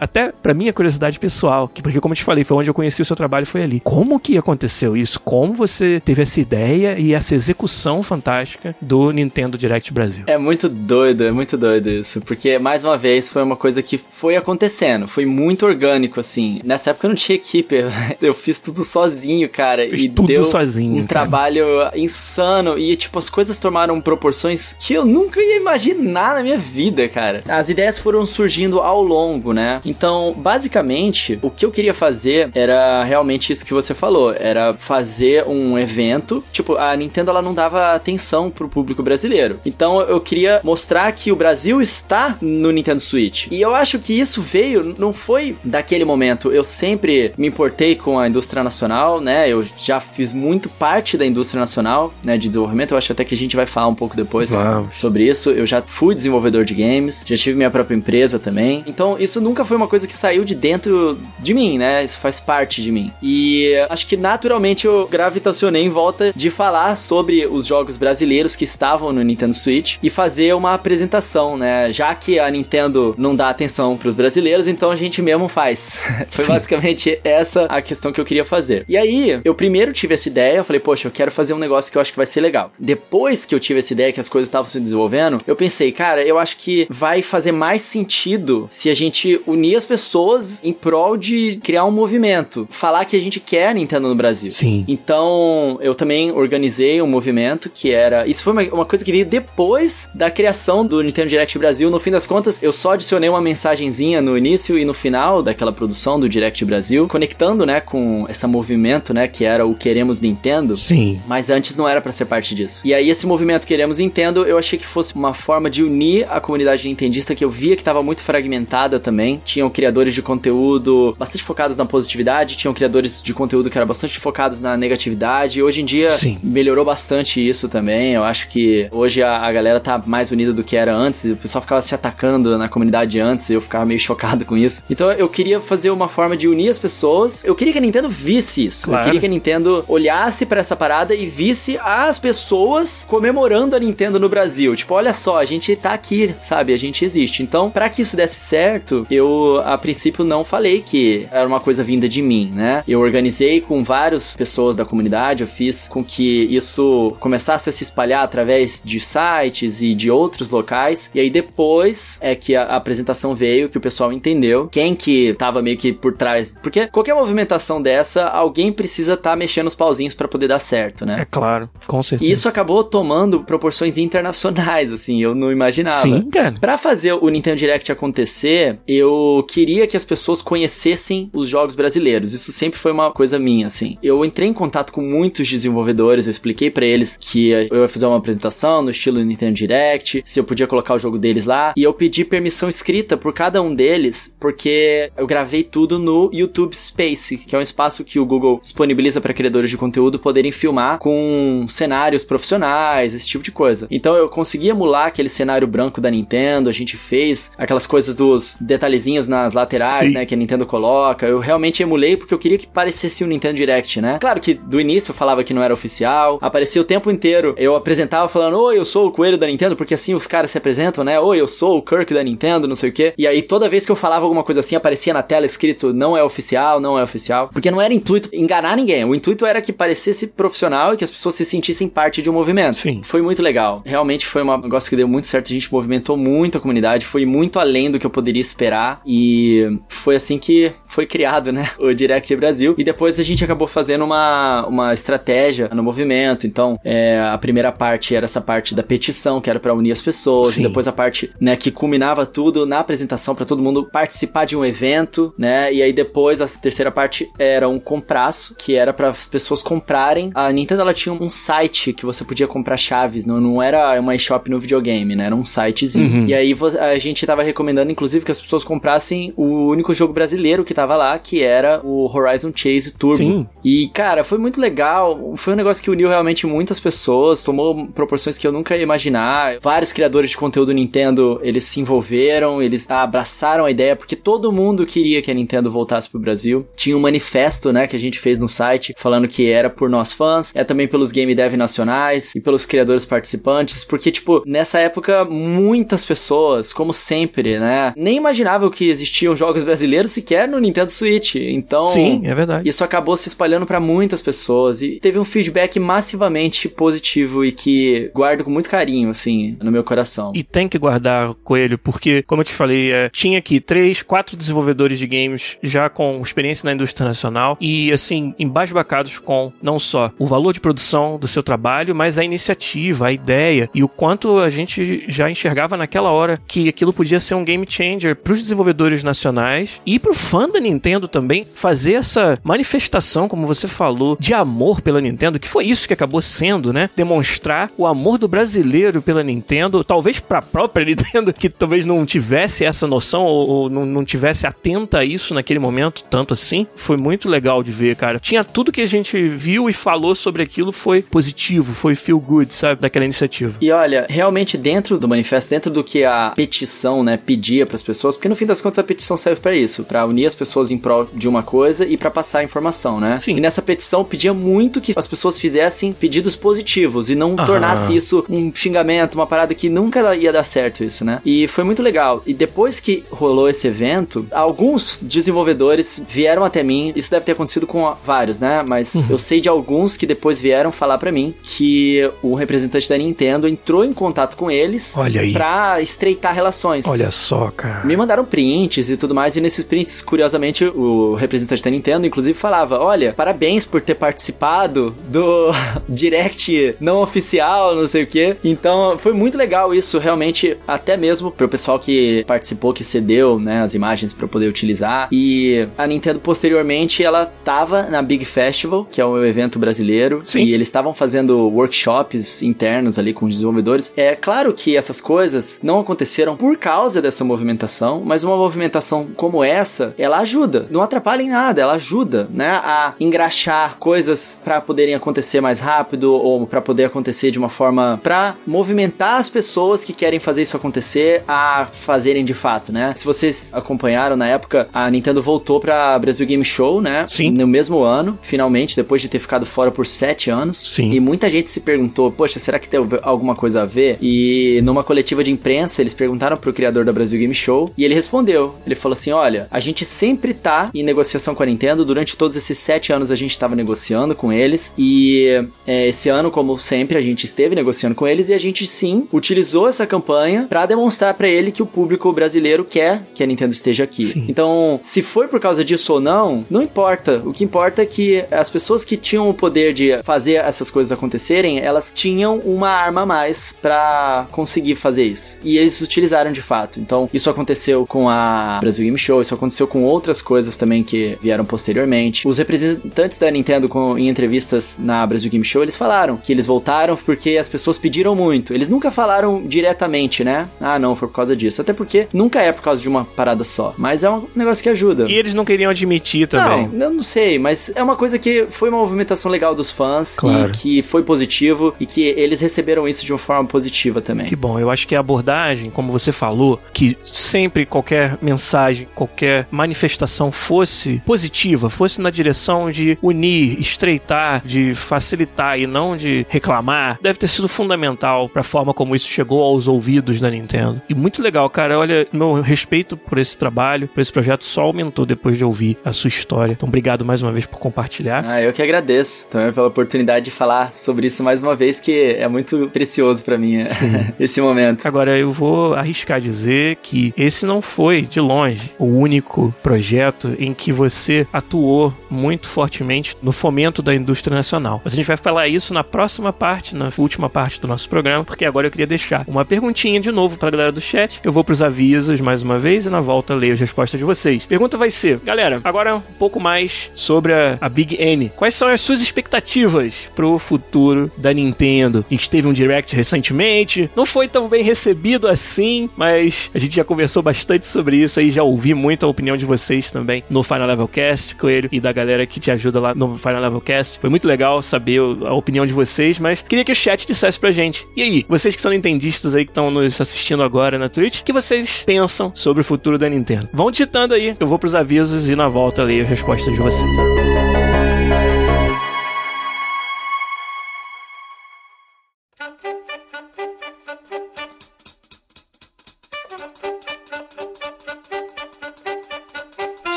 até pra minha curiosidade pessoal, que porque como eu te falei, foi onde eu conheci o seu trabalho, foi ali. Como que aconteceu isso? Como você teve essa ideia e essa execução fantástica do Nintendo Direct Brasil? É muito doido, é muito doido isso. Porque, mais uma vez, foi uma coisa coisa que foi acontecendo, foi muito orgânico, assim. Nessa época eu não tinha equipe, eu fiz tudo sozinho, cara. Fiz e tudo deu sozinho, um cara. trabalho insano. E, tipo, as coisas tomaram proporções que eu nunca ia imaginar na minha vida, cara. As ideias foram surgindo ao longo, né? Então, basicamente, o que eu queria fazer era realmente isso que você falou. Era fazer um evento. Tipo, a Nintendo ela não dava atenção pro público brasileiro. Então eu queria mostrar que o Brasil está no Nintendo Switch. E eu acho que isso veio, não foi daquele momento. Eu sempre me importei com a indústria nacional, né? Eu já fiz muito parte da indústria nacional, né? De desenvolvimento. Eu acho até que a gente vai falar um pouco depois Vamos. sobre isso. Eu já fui desenvolvedor de games, já tive minha própria empresa também. Então isso nunca foi uma coisa que saiu de dentro de mim, né? Isso faz parte de mim. E acho que naturalmente eu gravitacionei em volta de falar sobre os jogos brasileiros que estavam no Nintendo Switch e fazer uma apresentação, né? Já que a Nintendo não dá atenção pros brasileiros, então a gente mesmo faz. Foi Sim. basicamente essa a questão que eu queria fazer. E aí, eu primeiro tive essa ideia, eu falei, poxa, eu quero fazer um negócio que eu acho que vai ser legal. Depois que eu tive essa ideia que as coisas estavam se desenvolvendo, eu pensei, cara, eu acho que vai fazer mais sentido se a gente unir as pessoas em prol de criar um movimento. Falar que a gente quer a Nintendo no Brasil. Sim. Então, eu também organizei um movimento que era. Isso foi uma, uma coisa que veio depois da criação do Nintendo Direct Brasil. No fim das contas, eu só adicionei uma mensagenzinha no início e no final daquela produção do Direct Brasil, conectando, né, com esse movimento, né, que era o Queremos Nintendo. Sim. Mas antes não era pra ser parte disso. E aí esse movimento Queremos Nintendo, eu achei que fosse uma forma de unir a comunidade nintendista que eu via que tava muito fragmentada também. Tinham criadores de conteúdo bastante focados na positividade, tinham criadores de conteúdo que eram bastante focados na negatividade. Hoje em dia Sim. melhorou bastante isso também. Eu acho que hoje a, a galera tá mais unida do que era antes. O pessoal ficava se atacando na comunidade antes, e eu ficava meio chocado com isso. Então eu queria fazer uma forma de unir as pessoas. Eu queria que a Nintendo visse isso. Claro. Eu queria que a Nintendo olhasse pra essa parada e visse as pessoas comemorando a Nintendo no Brasil. Tipo, olha só, a gente tá aqui, sabe? A gente existe. Então, pra que isso desse certo, eu a princípio não falei que era uma coisa vinda de mim, né? Eu organizei com várias pessoas da comunidade, eu fiz com que isso começasse a se espalhar através de sites e de outros locais. E aí depois é que a, a apresentação veio, que o pessoal entendeu quem que tava meio que por trás. Porque qualquer movimentação dessa, alguém precisa estar mexendo os pauzinhos pra poder dar certo, né? É claro, com certeza. E isso acabou tomando proporções internacionais, assim, eu não imaginava. Sim, cara. Pra fazer o Nintendo Direct acontecer, eu queria que as pessoas conhecessem os jogos brasileiros. Isso sempre foi uma coisa minha, assim. Eu entrei em contato com muitos desenvolvedores, eu expliquei pra eles que eu ia fazer uma apresentação no estilo Nintendo Direct, se eu podia colocar o jogo deles lá, e eu pedi permissão escrita por cada um deles, porque eu gravei tudo no YouTube Space, que é um espaço que o Google disponibiliza para criadores de conteúdo poderem filmar com cenários profissionais, esse tipo de coisa. Então eu consegui emular aquele cenário branco da Nintendo, a gente fez aquelas coisas dos detalhezinhos nas laterais, Sim. né, que a Nintendo coloca. Eu realmente emulei porque eu queria que parecesse um Nintendo Direct, né? Claro que do início eu falava que não era oficial, aparecia o tempo inteiro. Eu apresentava falando: "Oi, eu sou o coelho da Nintendo", porque assim os caras se apresentam, né? "Oi, eu sou o Kirk da Nintendo", não sei o quê. E aí toda vez que eu falava alguma coisa assim, aparecia na tela escrito: "Não é oficial, não é oficial", porque não era intuito enganar ninguém. O intuito era que parecesse profissional e que as pessoas se sentissem parte de um movimento. Sim. Foi muito legal. Realmente foi um negócio que deu muito certo. A gente movimentou muito a comunidade. Foi muito além do que eu poderia esperar. E foi assim que foi criado, né? O Direct Brasil. E depois a gente acabou fazendo uma, uma estratégia no movimento. Então, é, a primeira parte era essa parte da petição, que era pra unir as pessoas. Sim. E depois a parte, né, que culminava tudo na apresentação pra todo mundo participar de um evento, né? E aí depois a terceira parte era um compraço, que era para as pessoas comprarem. A Nintendo ela tinha um site que você podia comprar chaves, não, não era uma eShop no videogame, né? Era um sitezinho. Uhum. E aí a gente tava recomendando, inclusive, que as pessoas comprassem o único jogo brasileiro que tava lá, que era o Horizon Chase Turbo. Sim. E, cara, foi muito legal. Foi um negócio que uniu realmente muitas pessoas, tomou proporções que eu nunca ia imaginar. Vários criadores de conteúdo Nintendo, eles se envolveram, eles abraçaram a ideia, porque todo mundo queria que a Nintendo voltasse pro Brasil. Tinha um manifesto, né, que a gente fez no site, falando que era por nós fãs, é também pelos game dev nacionais e pelos criadores participantes, porque, tipo, nessa época, muitas pessoas, como sempre, né, nem imaginavam que existiam jogos brasileiros sequer no Nintendo Switch. Então, Sim, é verdade. isso acabou se espalhando pra muitas pessoas e teve um feedback massivamente positivo e que guardo com muito carinho, assim, no meu coração. E tem que guardar coelho, porque, como eu te falei, é, tinha aqui três, quatro desenvolvedores de games já com experiência na indústria nacional e, assim, embasbacados com não só o valor de produção do seu trabalho, mas a iniciativa, a ideia e o quanto a gente já enxergava naquela hora que aquilo podia ser um game changer para os desenvolvedores nacionais e para o fã da Nintendo também fazer essa manifestação, como você falou, de amor pela Nintendo, que foi isso que acabou sendo, né? Demonstrar o amor do brasileiro pela Nintendo, talvez para a própria Nintendo, que talvez não tivesse essa noção ou, ou não, não tivesse atenta a isso naquele momento, tanto assim. Foi muito legal de ver, cara. Tinha tudo que a gente viu e falou sobre aquilo foi positivo, foi feel good, sabe, daquela iniciativa. E olha, realmente dentro do manifesto, dentro do que a petição, né, pedia para as pessoas, porque no fim das contas a petição serve para isso, para unir as pessoas em prol de uma coisa e para passar a informação, né? Sim. E nessa petição pedia muito que as pessoas fizessem pedidos positivos e não tornasse isso um xingamento, uma parada que nunca ia dar certo isso, né? E foi muito legal. E depois que rolou esse evento, alguns desenvolvedores vieram até mim. Isso deve ter acontecido com vários, né? Mas Uhum. eu sei de alguns que depois vieram falar pra mim que o representante da Nintendo entrou em contato com eles Olha aí. pra estreitar relações. Olha só, cara. Me mandaram prints e tudo mais, e nesses prints, curiosamente, o representante da Nintendo, inclusive, falava: Olha, parabéns por ter participado do direct não oficial, não sei o que. Então, foi muito legal isso, realmente, até mesmo pro pessoal que participou, que cedeu, né, as imagens eu poder utilizar. E a Nintendo, posteriormente, ela tava na Big Festival, que é um evento brasileiro, Sim. e eles estavam fazendo workshops internos ali com os desenvolvedores. É claro que essas coisas não aconteceram por causa dessa movimentação, mas uma movimentação como essa, ela ajuda. Não atrapalha em nada, ela ajuda, né, a engraxar coisas pra poderem acontecer mais rápido ou pra poder acontecer de uma forma pra movimentar as pessoas que querem fazer isso acontecer a fazerem de fato, né? Se vocês acompanharam na época, a Nintendo voltou pra Brasil Game Show, né? Sim. No mesmo ano, finalmente, depois de ter ficado fora por sete anos. Sim. E muita gente se perguntou, poxa, será que tem alguma coisa a ver? E numa coletiva de imprensa, eles perguntaram pro criador da Brasil Game Show e ele respondeu. Ele falou assim: olha, a gente sempre tá em negociação com a Nintendo. Durante todos esses sete anos a gente estava negociando com eles. E é, esse ano, como sempre, a gente esteve negociando com eles e a gente sim utilizou essa campanha pra demonstrar pra ele que o público brasileiro quer que a Nintendo esteja aqui. Sim. Então, se foi por causa disso ou não, não importa. O que importa é que as pessoas que tinham o poder de fazer essas coisas acontecerem, elas tinham uma arma a mais pra conseguir fazer isso. E eles utilizaram de fato. Então, isso aconteceu com a Brasil Game Show, isso aconteceu com outras coisas também que vieram posteriormente. Os representantes da Nintendo com, em entrevistas na Brasil Game Show, eles falaram que eles voltaram porque as pessoas pediram muito. Eles nunca falaram diretamente, né? Ah, não, foi por causa disso. Até porque nunca é por causa de uma parada só. Mas é um negócio que ajuda. E eles não queriam admitir também. Não, eu não sei, mas é uma coisa que foi uma movimentação legal dos fãs Claro. e que foi positivo e que eles receberam isso de uma forma positiva também. Que bom, eu acho que a abordagem, como você falou, que sempre qualquer mensagem, qualquer manifestação fosse positiva, fosse na direção de unir, estreitar, de facilitar e não de reclamar, deve ter sido fundamental para a forma como isso chegou aos ouvidos da Nintendo. E muito legal, cara. Olha, meu respeito por esse trabalho, por esse projeto só aumentou depois de ouvir a sua história. Então, obrigado mais uma vez por compartilhar. Ah, eu que agradeço também pela oportunidade de falar sobre isso mais uma vez, que é muito precioso pra mim é, esse momento. Agora, eu vou arriscar dizer que esse não foi, de longe, o único projeto em que você atuou muito fortemente no fomento da indústria nacional. Mas a gente vai falar isso na próxima parte, na última parte do nosso programa, porque agora eu queria deixar uma perguntinha de novo pra galera do chat. Eu vou pros avisos mais uma vez e na volta leio as respostas de vocês. Pergunta vai ser, galera, agora um pouco mais sobre a, a Big N. Quais são as suas expectativas pro futuro da Nintendo? A gente teve um direct recentemente, não foi tão bem recebido assim, mas a gente já conversou bastante sobre isso aí, já ouvi muito a opinião de vocês também no Final Level Cast, Coelho, e da galera que te ajuda lá no Final Level Cast. Foi muito legal saber a opinião de vocês, mas queria que o chat dissesse pra gente. E aí, vocês que são nintendistas aí que estão nos assistindo agora na Twitch, que vocês pensam sobre o futuro da Nintendo? Vão digitando aí, eu vou pros avisos e na volta leio as respostas de vocês.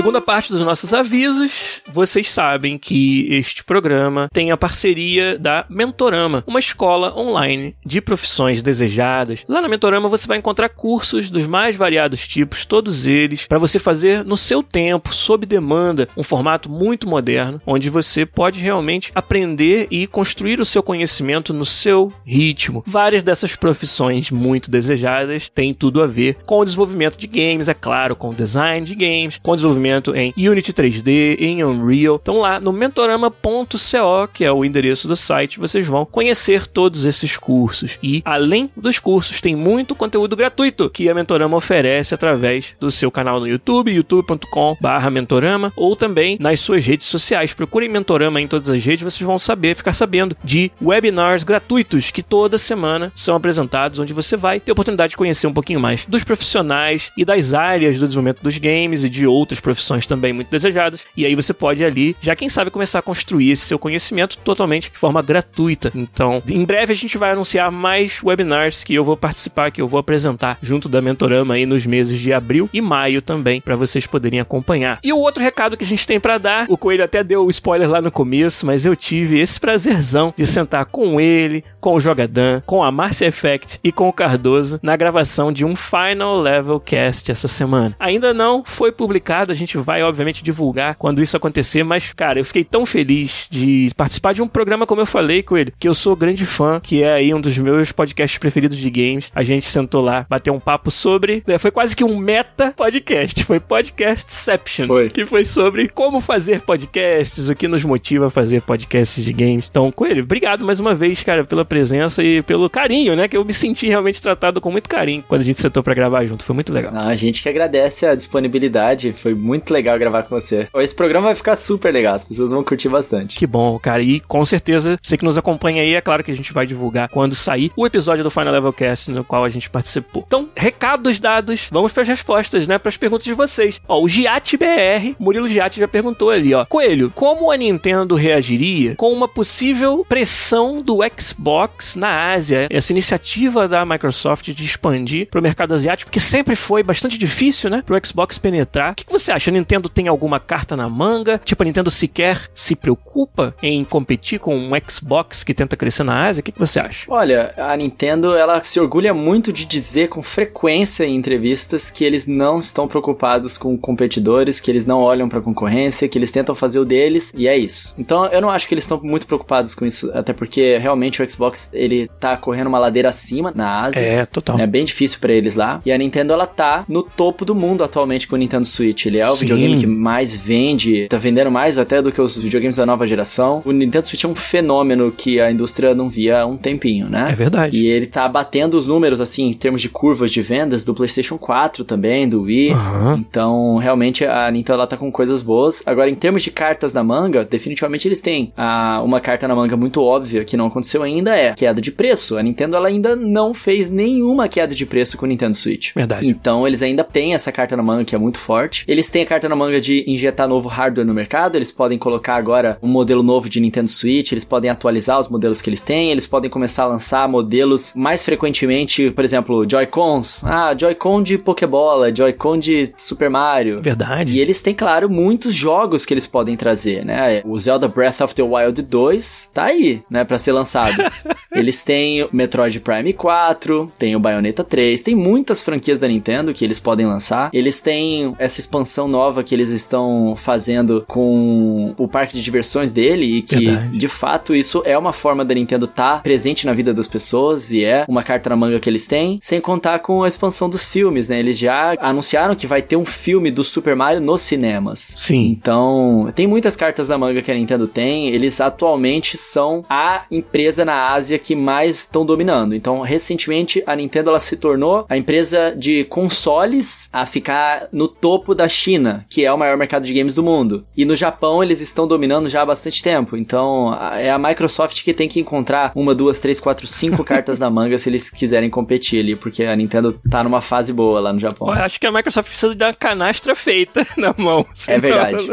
Segunda parte dos nossos avisos, vocês sabem que este programa tem a parceria da Mentorama, uma escola online de profissões desejadas. Lá na Mentorama você vai encontrar cursos dos mais variados tipos, todos eles, para você fazer no seu tempo, sob demanda, um formato muito moderno, onde você pode realmente aprender e construir o seu conhecimento no seu ritmo. Várias dessas profissões muito desejadas têm tudo a ver com o desenvolvimento de games, é claro, com o design de games, com o desenvolvimento em Unity 3D, em Unreal. Então lá no mentorama.co, que é o endereço do site, vocês vão conhecer todos esses cursos. E além dos cursos, tem muito conteúdo gratuito que a Mentorama oferece através do seu canal no YouTube, youtube.com/mentorama, ou também nas suas redes sociais. Procurem Mentorama em todas as redes, vocês vão saber, ficar sabendo de webinars gratuitos que toda semana são apresentados, onde você vai ter a oportunidade de conhecer um pouquinho mais dos profissionais e das áreas do desenvolvimento dos games e de outras profissões também muito desejadas. E aí você pode ali, já quem sabe, começar a construir esse seu conhecimento totalmente de forma gratuita. Então, em breve a gente vai anunciar mais webinars que eu vou participar, que eu vou apresentar junto da Mentorama aí nos meses de abril e maio também, para vocês poderem acompanhar. E o outro recado que a gente tem para dar, o Coelho até deu o spoiler lá no começo, mas eu tive esse prazerzão de sentar com ele, com o Jogadan, com a Marcia Effect e com o Cardoso na gravação de um Final Level Cast essa semana. Ainda não foi publicado, a gente vai obviamente divulgar quando isso acontecer, mas cara, eu fiquei tão feliz de participar de um programa como eu falei com ele, que eu sou grande fã, que é aí um dos meus podcasts preferidos de games. A gente sentou lá, bateu um papo sobre, né, foi quase que um meta podcast, foi podcastception, Foi. que foi sobre como fazer podcasts, o que nos motiva a fazer podcasts de games. Então, Coelho, obrigado mais uma vez, cara, pela presença e pelo carinho, né, que eu me senti realmente tratado com muito carinho quando a gente sentou pra gravar junto, foi muito legal. Ah, a gente que agradece a disponibilidade, foi muito legal gravar com você. Esse programa vai ficar super legal, as pessoas vão curtir bastante. Que bom, cara. E com certeza, você que nos acompanha aí, é claro que a gente vai divulgar quando sair o episódio do Final Level Cast no qual a gente participou. Então, recados dados, vamos para as respostas, né? Para as perguntas de vocês. Ó, o Giat BR, Murilo Giat já perguntou ali, ó. Coelho, como a Nintendo reagiria com uma possível pressão do Xbox na Ásia? Essa iniciativa da Microsoft de expandir para o mercado asiático, que sempre foi bastante difícil, né? Para o Xbox penetrar. O que, que você acha? A Nintendo tem alguma carta na manga? Tipo, a Nintendo sequer se preocupa em competir com um Xbox que tenta crescer na Ásia? O que, que você acha? Olha, a Nintendo, ela se orgulha muito de dizer com frequência em entrevistas que eles não estão preocupados com competidores, que eles não olham pra concorrência, que eles tentam fazer o deles, e é isso. Então, eu não acho que eles estão muito preocupados com isso, até porque realmente o Xbox, ele tá correndo uma ladeira acima na Ásia. É, total. É bem difícil pra eles lá. E a Nintendo, ela tá no topo do mundo atualmente com o Nintendo Switch. Ele é o Sim. videogame que mais vende, tá vendendo mais até do que os videogames da nova geração. O Nintendo Switch é um fenômeno que a indústria não via há um tempinho, né? É verdade. E ele tá batendo os números, assim, em termos de curvas de vendas do PlayStation 4 também, do Wii. Aham. Então, realmente, a Nintendo ela tá com coisas boas. Agora, em termos de cartas na manga, definitivamente eles têm ah, uma carta na manga muito óbvia que não aconteceu ainda, é queda de preço. A Nintendo ela ainda não fez nenhuma queda de preço com o Nintendo Switch. Verdade. Então, eles ainda têm essa carta na manga que é muito forte. Eles têm a carta na manga de injetar novo hardware no mercado, eles podem colocar agora um modelo novo de Nintendo Switch, eles podem atualizar os modelos que eles têm, eles podem começar a lançar modelos mais frequentemente, por exemplo, Joy-Cons. Ah, Joy-Con de Pokébola, Joy-Con de Super Mario. Verdade. E eles têm, claro, muitos jogos que eles podem trazer, né? O Zelda Breath of the Wild 2 tá aí, né, pra ser lançado. eles têm o Metroid Prime 4, tem o Bayonetta 3, tem muitas franquias da Nintendo que eles podem lançar. Eles têm essa expansão nova que eles estão fazendo com o parque de diversões dele e que, Verdade. de fato, isso é uma forma da Nintendo estar presente na vida das pessoas e é uma carta na manga que eles têm, sem contar com a expansão dos filmes, né? Eles já anunciaram que vai ter um filme do Super Mario nos cinemas. Sim. Então, tem muitas cartas na manga que a Nintendo tem. Eles atualmente são a empresa na Ásia que mais estão dominando. Então, recentemente, a Nintendo ela se tornou a empresa de consoles a ficar no topo da China, que é o maior mercado de games do mundo. E no Japão, eles estão dominando já há bastante tempo. Então, é a Microsoft que tem que encontrar uma, duas, três, quatro, cinco cartas na manga se eles quiserem competir ali, porque a Nintendo tá numa fase boa lá no Japão. Eu acho que a Microsoft precisa de uma canastra feita na mão. senão verdade.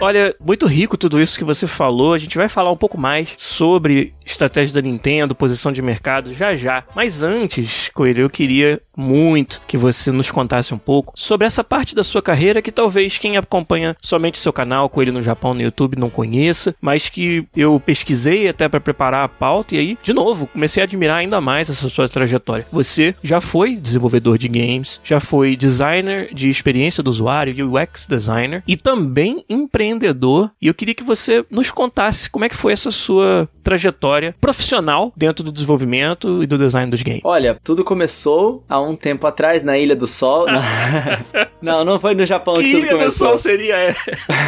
Olha, muito rico tudo isso que você falou. A gente vai falar um pouco mais sobre estratégia da Nintendo, posição de mercado, já já. Mas antes, Coelho, eu queria muito que você nos contasse um pouco sobre essa parte da sua carreira que talvez quem acompanha somente seu canal com ele no Japão no YouTube não conheça, mas que eu pesquisei até para preparar a pauta e aí, de novo, comecei a admirar ainda mais essa sua trajetória. Você já foi desenvolvedor de games, já foi designer de experiência do usuário, UX designer e também empreendedor. E eu queria que você nos contasse como é que foi essa sua trajetória profissional dentro do desenvolvimento e do design dos games. Olha, tudo começou há um tempo atrás na Ilha do Sol. não, não foi no Japão que, que tudo Ilha começou. do Sol seria?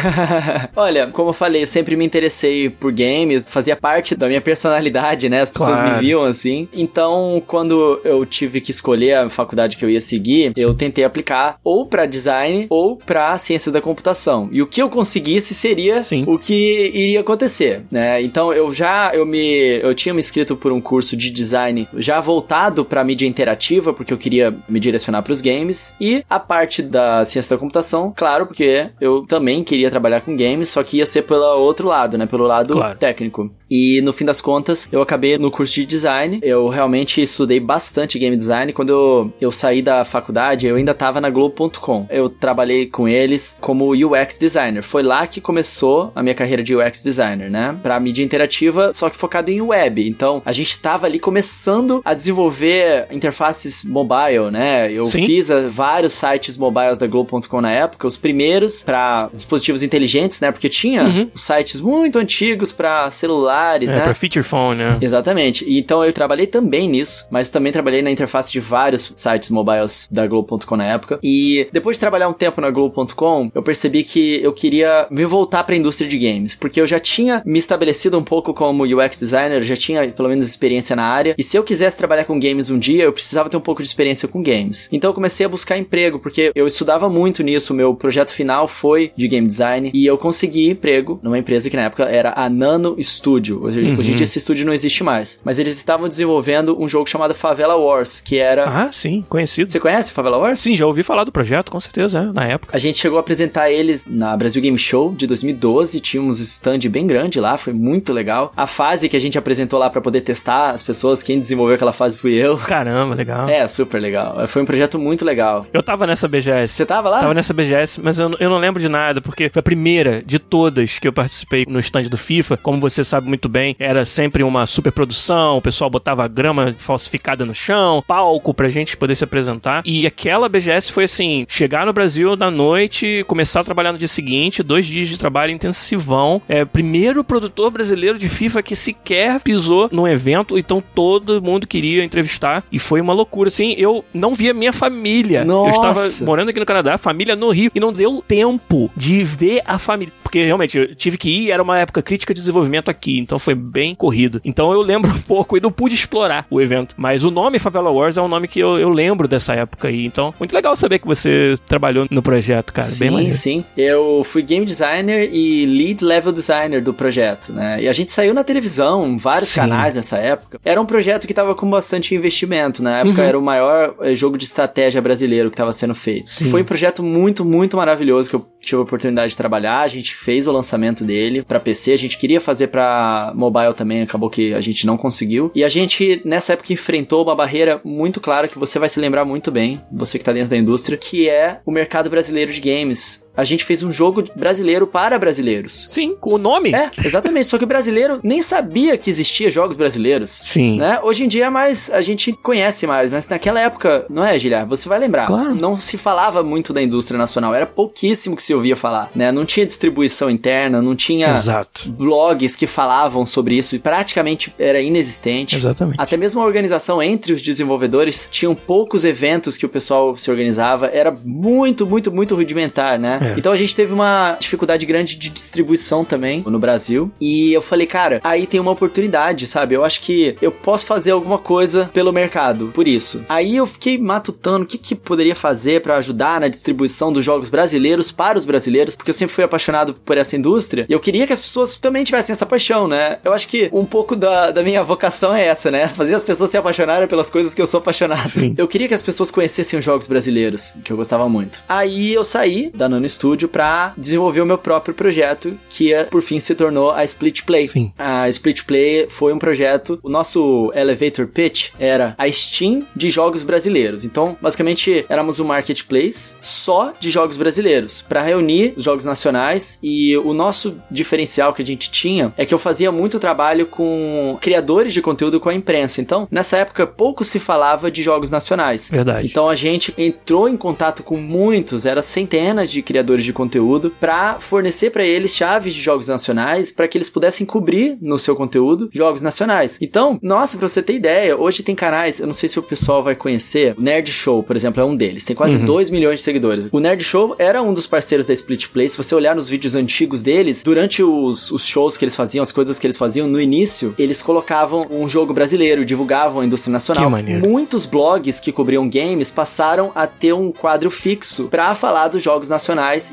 Olha, como eu falei, eu sempre me interessei por games, fazia parte da minha personalidade, né? As pessoas claro. me viam assim. Então, quando eu tive que escolher a faculdade que eu ia seguir, eu tentei aplicar ou para design ou para ciência da computação. E o que eu conseguisse seria Sim. o que iria acontecer, né? Então, eu já eu me eu tinha me inscrito por um curso de design já voltado para mídia interativa, porque eu queria me direcionar para os games e a parte da ciência da computação, claro, porque eu também queria trabalhar com games, só que ia ser pelo outro lado, né? Pelo lado claro. técnico. E no fim das contas, eu acabei no curso de design. Eu realmente estudei bastante game design. Quando eu, eu saí da faculdade, eu ainda tava na Globo.com. Eu trabalhei com eles como UX designer. Foi lá que começou a minha carreira de UX designer, né? Pra mídia interativa, só que focado em web. Então, a gente tava ali começando a desenvolver interfaces mobile, né? Eu Sim. fiz uh, vários sites mobiles da Globo.com na época, os primeiros para dispositivos inteligentes, né? Porque tinha uhum. sites muito antigos para celular celulares, é, né? Pra feature phone, né? Exatamente. E então eu trabalhei também nisso, mas também trabalhei na interface de vários sites mobiles da Globo.com na época. E depois de trabalhar um tempo na Globo.com, eu percebi que eu queria me voltar para a indústria de games, porque eu já tinha me estabelecido um pouco como UX designer, já tinha pelo menos experiência na área. E se eu quisesse trabalhar com games um dia, eu precisava ter um pouco de experiência com games. Então eu comecei a buscar emprego, porque eu estudava muito nisso. O meu projeto final foi de game design e eu consegui emprego numa empresa que na época era a Nano Studio. Hoje, uhum. hoje em dia esse estúdio não existe mais. Mas eles estavam desenvolvendo um jogo chamado Favela Wars, que era. Ah, sim, conhecido. Você conhece Favela Wars? Sim, já ouvi falar do projeto, com certeza, é, na época. A gente chegou a apresentar eles na Brasil Game Show de 2012. Tínhamos um stand bem grande lá, foi muito legal. A fase que a gente apresentou lá para poder testar as pessoas, quem desenvolveu aquela fase fui eu. Caramba, legal. É, super legal. Foi um projeto muito legal. Eu tava nessa BGS. Você tava lá? Tava nessa BGS, mas eu, eu não lembro de nada, porque foi a primeira de todas que eu participei no stand do FIFA. Como você sabe muito bem, era sempre uma superprodução, o pessoal botava grama falsificada no chão, palco pra gente poder se apresentar. E aquela BGS foi assim: chegar no Brasil na noite, começar a trabalhar no dia seguinte, dois dias de trabalho intensivão. É, primeiro produtor brasileiro de FIFA que sequer pisou num evento, então todo mundo queria entrevistar. E foi uma loucura, assim. Eu não via minha família. Nossa. Eu estava morando aqui no Canadá, família no Rio, e não deu tempo de ver a família. Porque realmente eu tive que ir, era uma época crítica de desenvolvimento aqui, então foi bem corrido. Então eu lembro um pouco e não pude explorar o evento. Mas o nome Favela Wars é um nome que eu, eu lembro dessa época aí. Então, muito legal saber que você trabalhou no projeto, cara. Sim, bem maneiro. sim. Eu fui game designer e lead level designer do projeto, né? E a gente saiu na televisão, vários sim. canais nessa época. Era um projeto que tava com bastante investimento. Na época uhum. era o maior eh, jogo de estratégia brasileiro que estava sendo feito. Sim. Foi um projeto muito, muito maravilhoso que eu tive a oportunidade de trabalhar. A gente fez o lançamento dele para PC. A gente queria fazer para mobile também, acabou que a gente não conseguiu. E a gente, nessa época, enfrentou uma barreira muito clara que você vai se lembrar muito bem, você que tá dentro da indústria, que é o mercado brasileiro de games a gente fez um jogo brasileiro para brasileiros. Sim, com o nome. É, exatamente. Só que o brasileiro nem sabia que existia jogos brasileiros. Sim. Né? Hoje em dia é mais a gente conhece mais, mas naquela época, não é, Gilhar? Você vai lembrar. Claro. Não se falava muito da indústria nacional, era pouquíssimo que se ouvia falar, né? Não tinha distribuição interna, não tinha Exato. blogs que falavam sobre isso, e praticamente era inexistente. Exatamente. Até mesmo a organização entre os desenvolvedores tinham poucos eventos que o pessoal se organizava, era muito, muito, muito rudimentar, né? É. É. Então a gente teve uma dificuldade grande de distribuição também no Brasil. E eu falei, cara, aí tem uma oportunidade, sabe? Eu acho que eu posso fazer alguma coisa pelo mercado, por isso. Aí eu fiquei matutando o que, que poderia fazer para ajudar na distribuição dos jogos brasileiros para os brasileiros, porque eu sempre fui apaixonado por essa indústria e eu queria que as pessoas também tivessem essa paixão, né? Eu acho que um pouco da, da minha vocação é essa, né? Fazer as pessoas se apaixonarem pelas coisas que eu sou apaixonado. Sim. Eu queria que as pessoas conhecessem os jogos brasileiros, que eu gostava muito. Aí eu saí da Nano estúdio para desenvolver o meu próprio projeto, que é, por fim se tornou a Split Play. Sim. A Split Play foi um projeto, o nosso elevator pitch era a Steam de jogos brasileiros. Então, basicamente, éramos um marketplace só de jogos brasileiros, para reunir os jogos nacionais e o nosso diferencial que a gente tinha é que eu fazia muito trabalho com criadores de conteúdo com a imprensa. Então, nessa época pouco se falava de jogos nacionais. Verdade. Então a gente entrou em contato com muitos, era centenas de criadores de conteúdo para fornecer para eles chaves de jogos nacionais para que eles pudessem cobrir no seu conteúdo jogos nacionais. Então, nossa, pra você ter ideia, hoje tem canais, eu não sei se o pessoal vai conhecer, o Nerd Show, por exemplo, é um deles, tem quase 2 milhões de seguidores. O Nerd Show era um dos parceiros da Split Play, se você olhar nos vídeos antigos deles, durante os, os shows que eles faziam, as coisas que eles faziam no início, eles colocavam um jogo brasileiro, divulgavam a indústria nacional. Que maneiro. Muitos blogs que cobriam games passaram a ter um quadro fixo para falar dos jogos nacionais.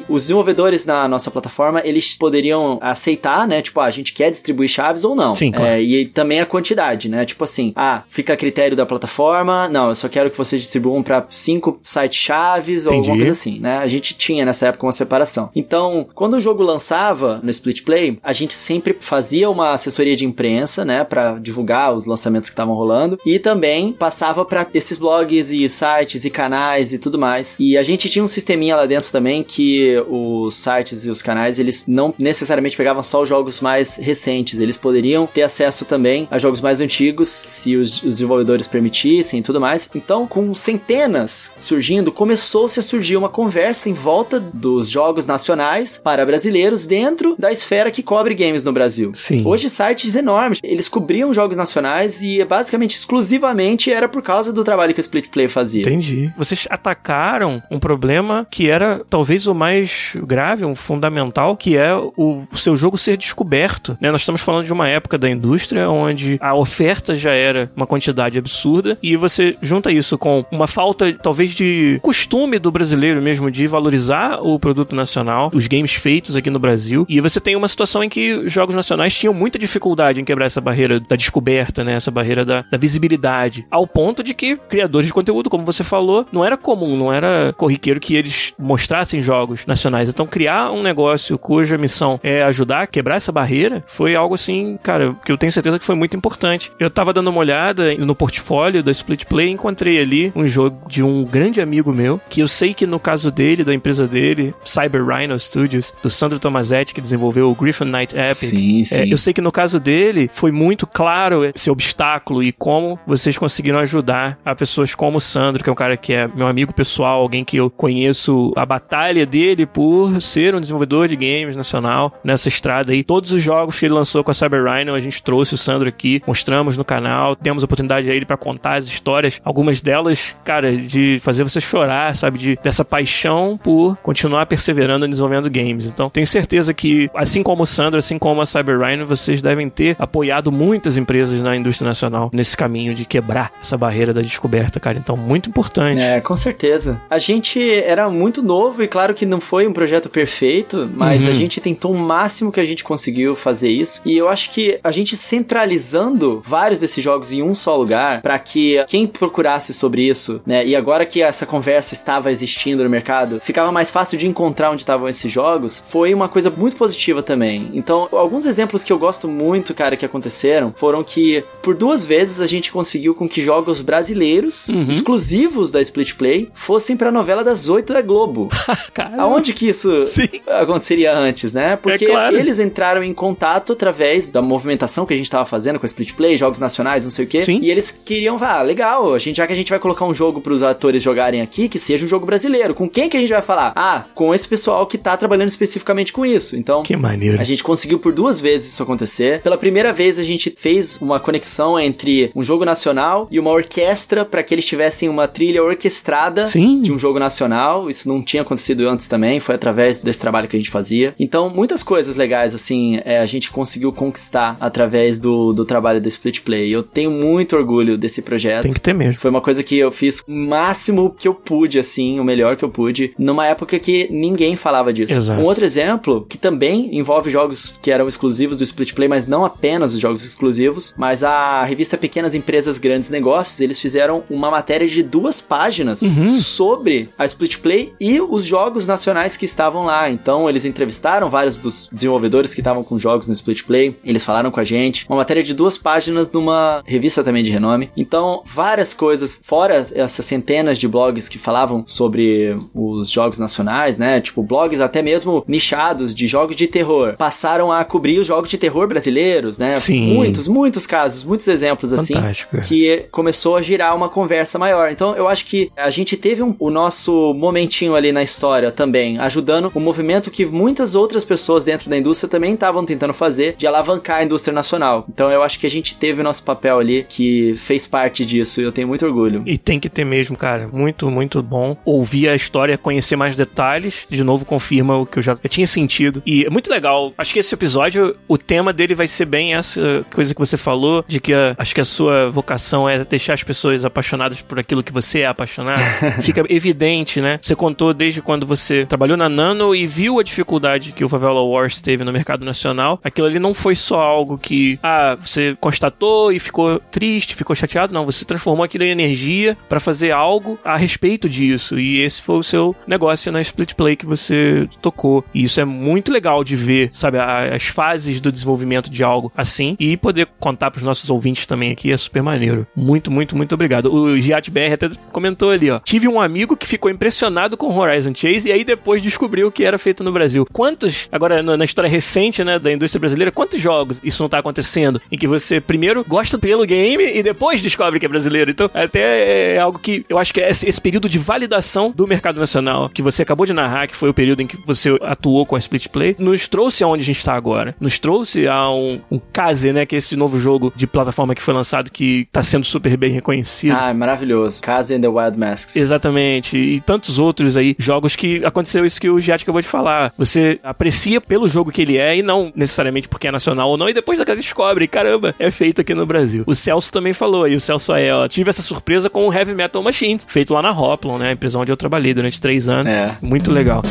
Os desenvolvedores na nossa plataforma, eles poderiam aceitar, né? Tipo, ah, a gente quer distribuir chaves ou não. Sim, claro. É, e também a quantidade, né? Tipo assim, ah, fica a critério da plataforma, não, eu só quero que vocês distribuam para cinco sites chaves ou Entendi. alguma coisa assim, né? A gente tinha nessa época uma separação. Então, quando o jogo lançava no Split Play, a gente sempre fazia uma assessoria de imprensa, né, para divulgar os lançamentos que estavam rolando e também passava para esses blogs e sites e canais e tudo mais. E a gente tinha um sisteminha lá dentro também que os sites e os canais, eles não necessariamente pegavam só os jogos mais recentes, eles poderiam ter acesso também a jogos mais antigos, se os, os desenvolvedores permitissem e tudo mais. Então, com centenas surgindo, começou-se a surgir uma conversa em volta dos jogos nacionais para brasileiros dentro da esfera que cobre games no Brasil. Sim. Hoje, sites enormes, eles cobriam jogos nacionais e basicamente, exclusivamente, era por causa do trabalho que a Split Play fazia. Entendi. Vocês atacaram um problema que era talvez o mais grave, um fundamental, que é o, seu jogo ser descoberto. né? Nós estamos falando de uma época da indústria onde a oferta já era uma quantidade absurda e você junta isso com uma falta, talvez, de costume do brasileiro mesmo de valorizar o produto nacional, os games feitos aqui no Brasil, e você tem uma situação em que os jogos nacionais tinham muita dificuldade em quebrar essa barreira da descoberta, né? Essa barreira da, da visibilidade. Ao ponto de que criadores de conteúdo, como você falou, não era comum, não era corriqueiro que eles mostrassem jogos nacionais. Então, criar um negócio cuja missão é ajudar a quebrar essa barreira foi algo assim, cara, que eu tenho certeza que foi muito importante. Eu tava dando uma olhada no portfólio da Split Play e encontrei ali um jogo de um grande amigo meu, que eu sei que no caso dele, da empresa dele, Cyber Rhino Studios, do Sandro Tomazetti, que desenvolveu o Griffin Knight Epic. Sim, sim. É, eu sei que no caso dele foi muito claro esse obstáculo e como vocês conseguiram ajudar a pessoas como o Sandro, que é um cara que é meu amigo pessoal, alguém que eu conheço a batalha dele por ser um desenvolvedor de games nacional nessa estrada aí. Todos os jogos que ele lançou com a Cyber Rhino, a gente trouxe o Sandro aqui, mostramos no canal, demos a oportunidade a ele para contar as histórias, algumas delas, cara, de fazer você chorar, sabe, de dessa paixão por continuar perseverando desenvolvendo games. Então, tenho certeza que assim como o Sandro, assim como a Cyber Rhino, vocês devem ter apoiado muitas empresas na indústria nacional nesse caminho de quebrar essa barreira da descoberta, cara. Então, muito importante. É, com certeza. A gente era muito novo e claro que não foi um projeto perfeito, mas Uhum. a gente tentou o máximo que a gente conseguiu fazer isso. E eu acho que a gente centralizando vários desses jogos em um só lugar, para que quem procurasse sobre isso, né, e agora que essa conversa estava existindo no mercado, ficava mais fácil de encontrar onde estavam esses jogos, foi uma coisa muito positiva também. Então, alguns exemplos que eu gosto muito, cara, que aconteceram, foram que por duas vezes a gente conseguiu com que jogos brasileiros, Uhum. exclusivos da Split Play, fossem pra novela das oito da Globo. Cara, Aonde que isso Sim. aconteceria antes, né? Porque É claro. eles entraram em contato através da movimentação que a gente tava fazendo com a Split Play, jogos nacionais, não sei o quê. Sim. E eles queriam, ah, legal, a gente, já que a gente vai colocar um jogo pros atores jogarem aqui, que seja um jogo brasileiro. Com quem que a gente vai falar? Ah, com esse pessoal que tá trabalhando especificamente com isso. Então, Que maneiro. a gente conseguiu por duas vezes isso acontecer. Pela primeira vez a gente fez uma conexão entre um jogo nacional e uma orquestra para que eles tivessem uma trilha orquestrada Sim. de um jogo nacional. Isso não tinha acontecido antes também, foi através desse trabalho que a gente fazia. Então, muitas coisas legais, assim, é, a gente conseguiu conquistar através do, do trabalho da Split Play. Eu tenho muito orgulho desse projeto. Tem que ter mesmo. Foi uma coisa que eu fiz o máximo que eu pude, assim, o melhor que eu pude, numa época que ninguém falava disso. Exato. Um outro exemplo, que também envolve jogos que eram exclusivos do Split Play, mas não apenas os jogos exclusivos, mas a revista Pequenas Empresas Grandes Negócios, eles fizeram uma matéria de duas páginas Uhum. sobre a Split Play e os jogos nacionais que estavam lá. Então, eles entrevistaram vários dos desenvolvedores que estavam com jogos no Split Play. Eles falaram com a gente. Uma matéria de duas páginas numa revista também de renome. Então, várias coisas, fora essas centenas de blogs que falavam sobre os jogos nacionais, né? Tipo, blogs até mesmo nichados de jogos de terror, passaram a cobrir os jogos de terror brasileiros, né? Sim. Muitos, muitos casos, muitos exemplos assim, Fantástico. que começou a girar uma conversa maior. Então, eu acho que a gente teve um, o nosso momentinho ali na história também, ajudando o movimento que muitas outras pessoas dentro da indústria também estavam tentando fazer de alavancar a indústria nacional. Então, eu acho que a gente teve o nosso papel ali que fez parte disso e eu tenho muito orgulho. E tem que ter mesmo, cara. Muito, muito bom. Ouvir a história, conhecer mais detalhes. De novo, confirma o que eu já tinha sentido. E é muito legal. Acho que esse episódio, o tema dele vai ser bem essa coisa que você falou, de que a, acho que a sua vocação é deixar as pessoas apaixonadas por aquilo que você é apaixonado. Fica evidente, né? Você contou desde quando você trabalhou na Nano e viu a dificuldade que o Favela Wars teve no mercado nacional. Aquilo ali não foi só algo que, ah, você constatou e ficou triste, ficou chateado. Não, você transformou aquilo em energia para fazer algo a respeito disso. E esse foi o seu negócio na Split Play que você tocou. E isso é muito legal de ver, sabe, as fases do desenvolvimento de algo assim e poder contar pros nossos ouvintes também aqui é super maneiro. Muito, muito, muito obrigado. O Giat BR até comentou ali, ó. Tive um amigo que ficou impressionado com Horizon Chase e aí depois descobriu que era feito no Brasil. Quantos, agora na história recente, né, da indústria brasileira, quantos jogos isso não tá acontecendo? Em que você primeiro gosta pelo game e depois descobre que é brasileiro. Então, até é algo que eu acho que é esse período de validação do mercado nacional que você acabou de narrar, que foi o período em que você atuou com a Split Play, nos trouxe aonde a gente está agora. Nos trouxe a um, um Kaze, né, que é esse novo jogo de plataforma que foi lançado que tá sendo super bem reconhecido. Ah, maravilhoso. Kaze and the Wild Masks. Exatamente. E tantos outros aí, jogos que aconteceu isso que o Giat acabou de falar. Você aprecia pelo jogo que ele é e não necessariamente porque é nacional ou não, e depois daquela descobre, caramba, é feito aqui no Brasil. O Celso também falou, e o Celso é, ó, tive essa surpresa com o Heavy Metal Machines, feito lá na Hoplon, né, a empresa onde eu trabalhei durante três anos. É. Muito legal.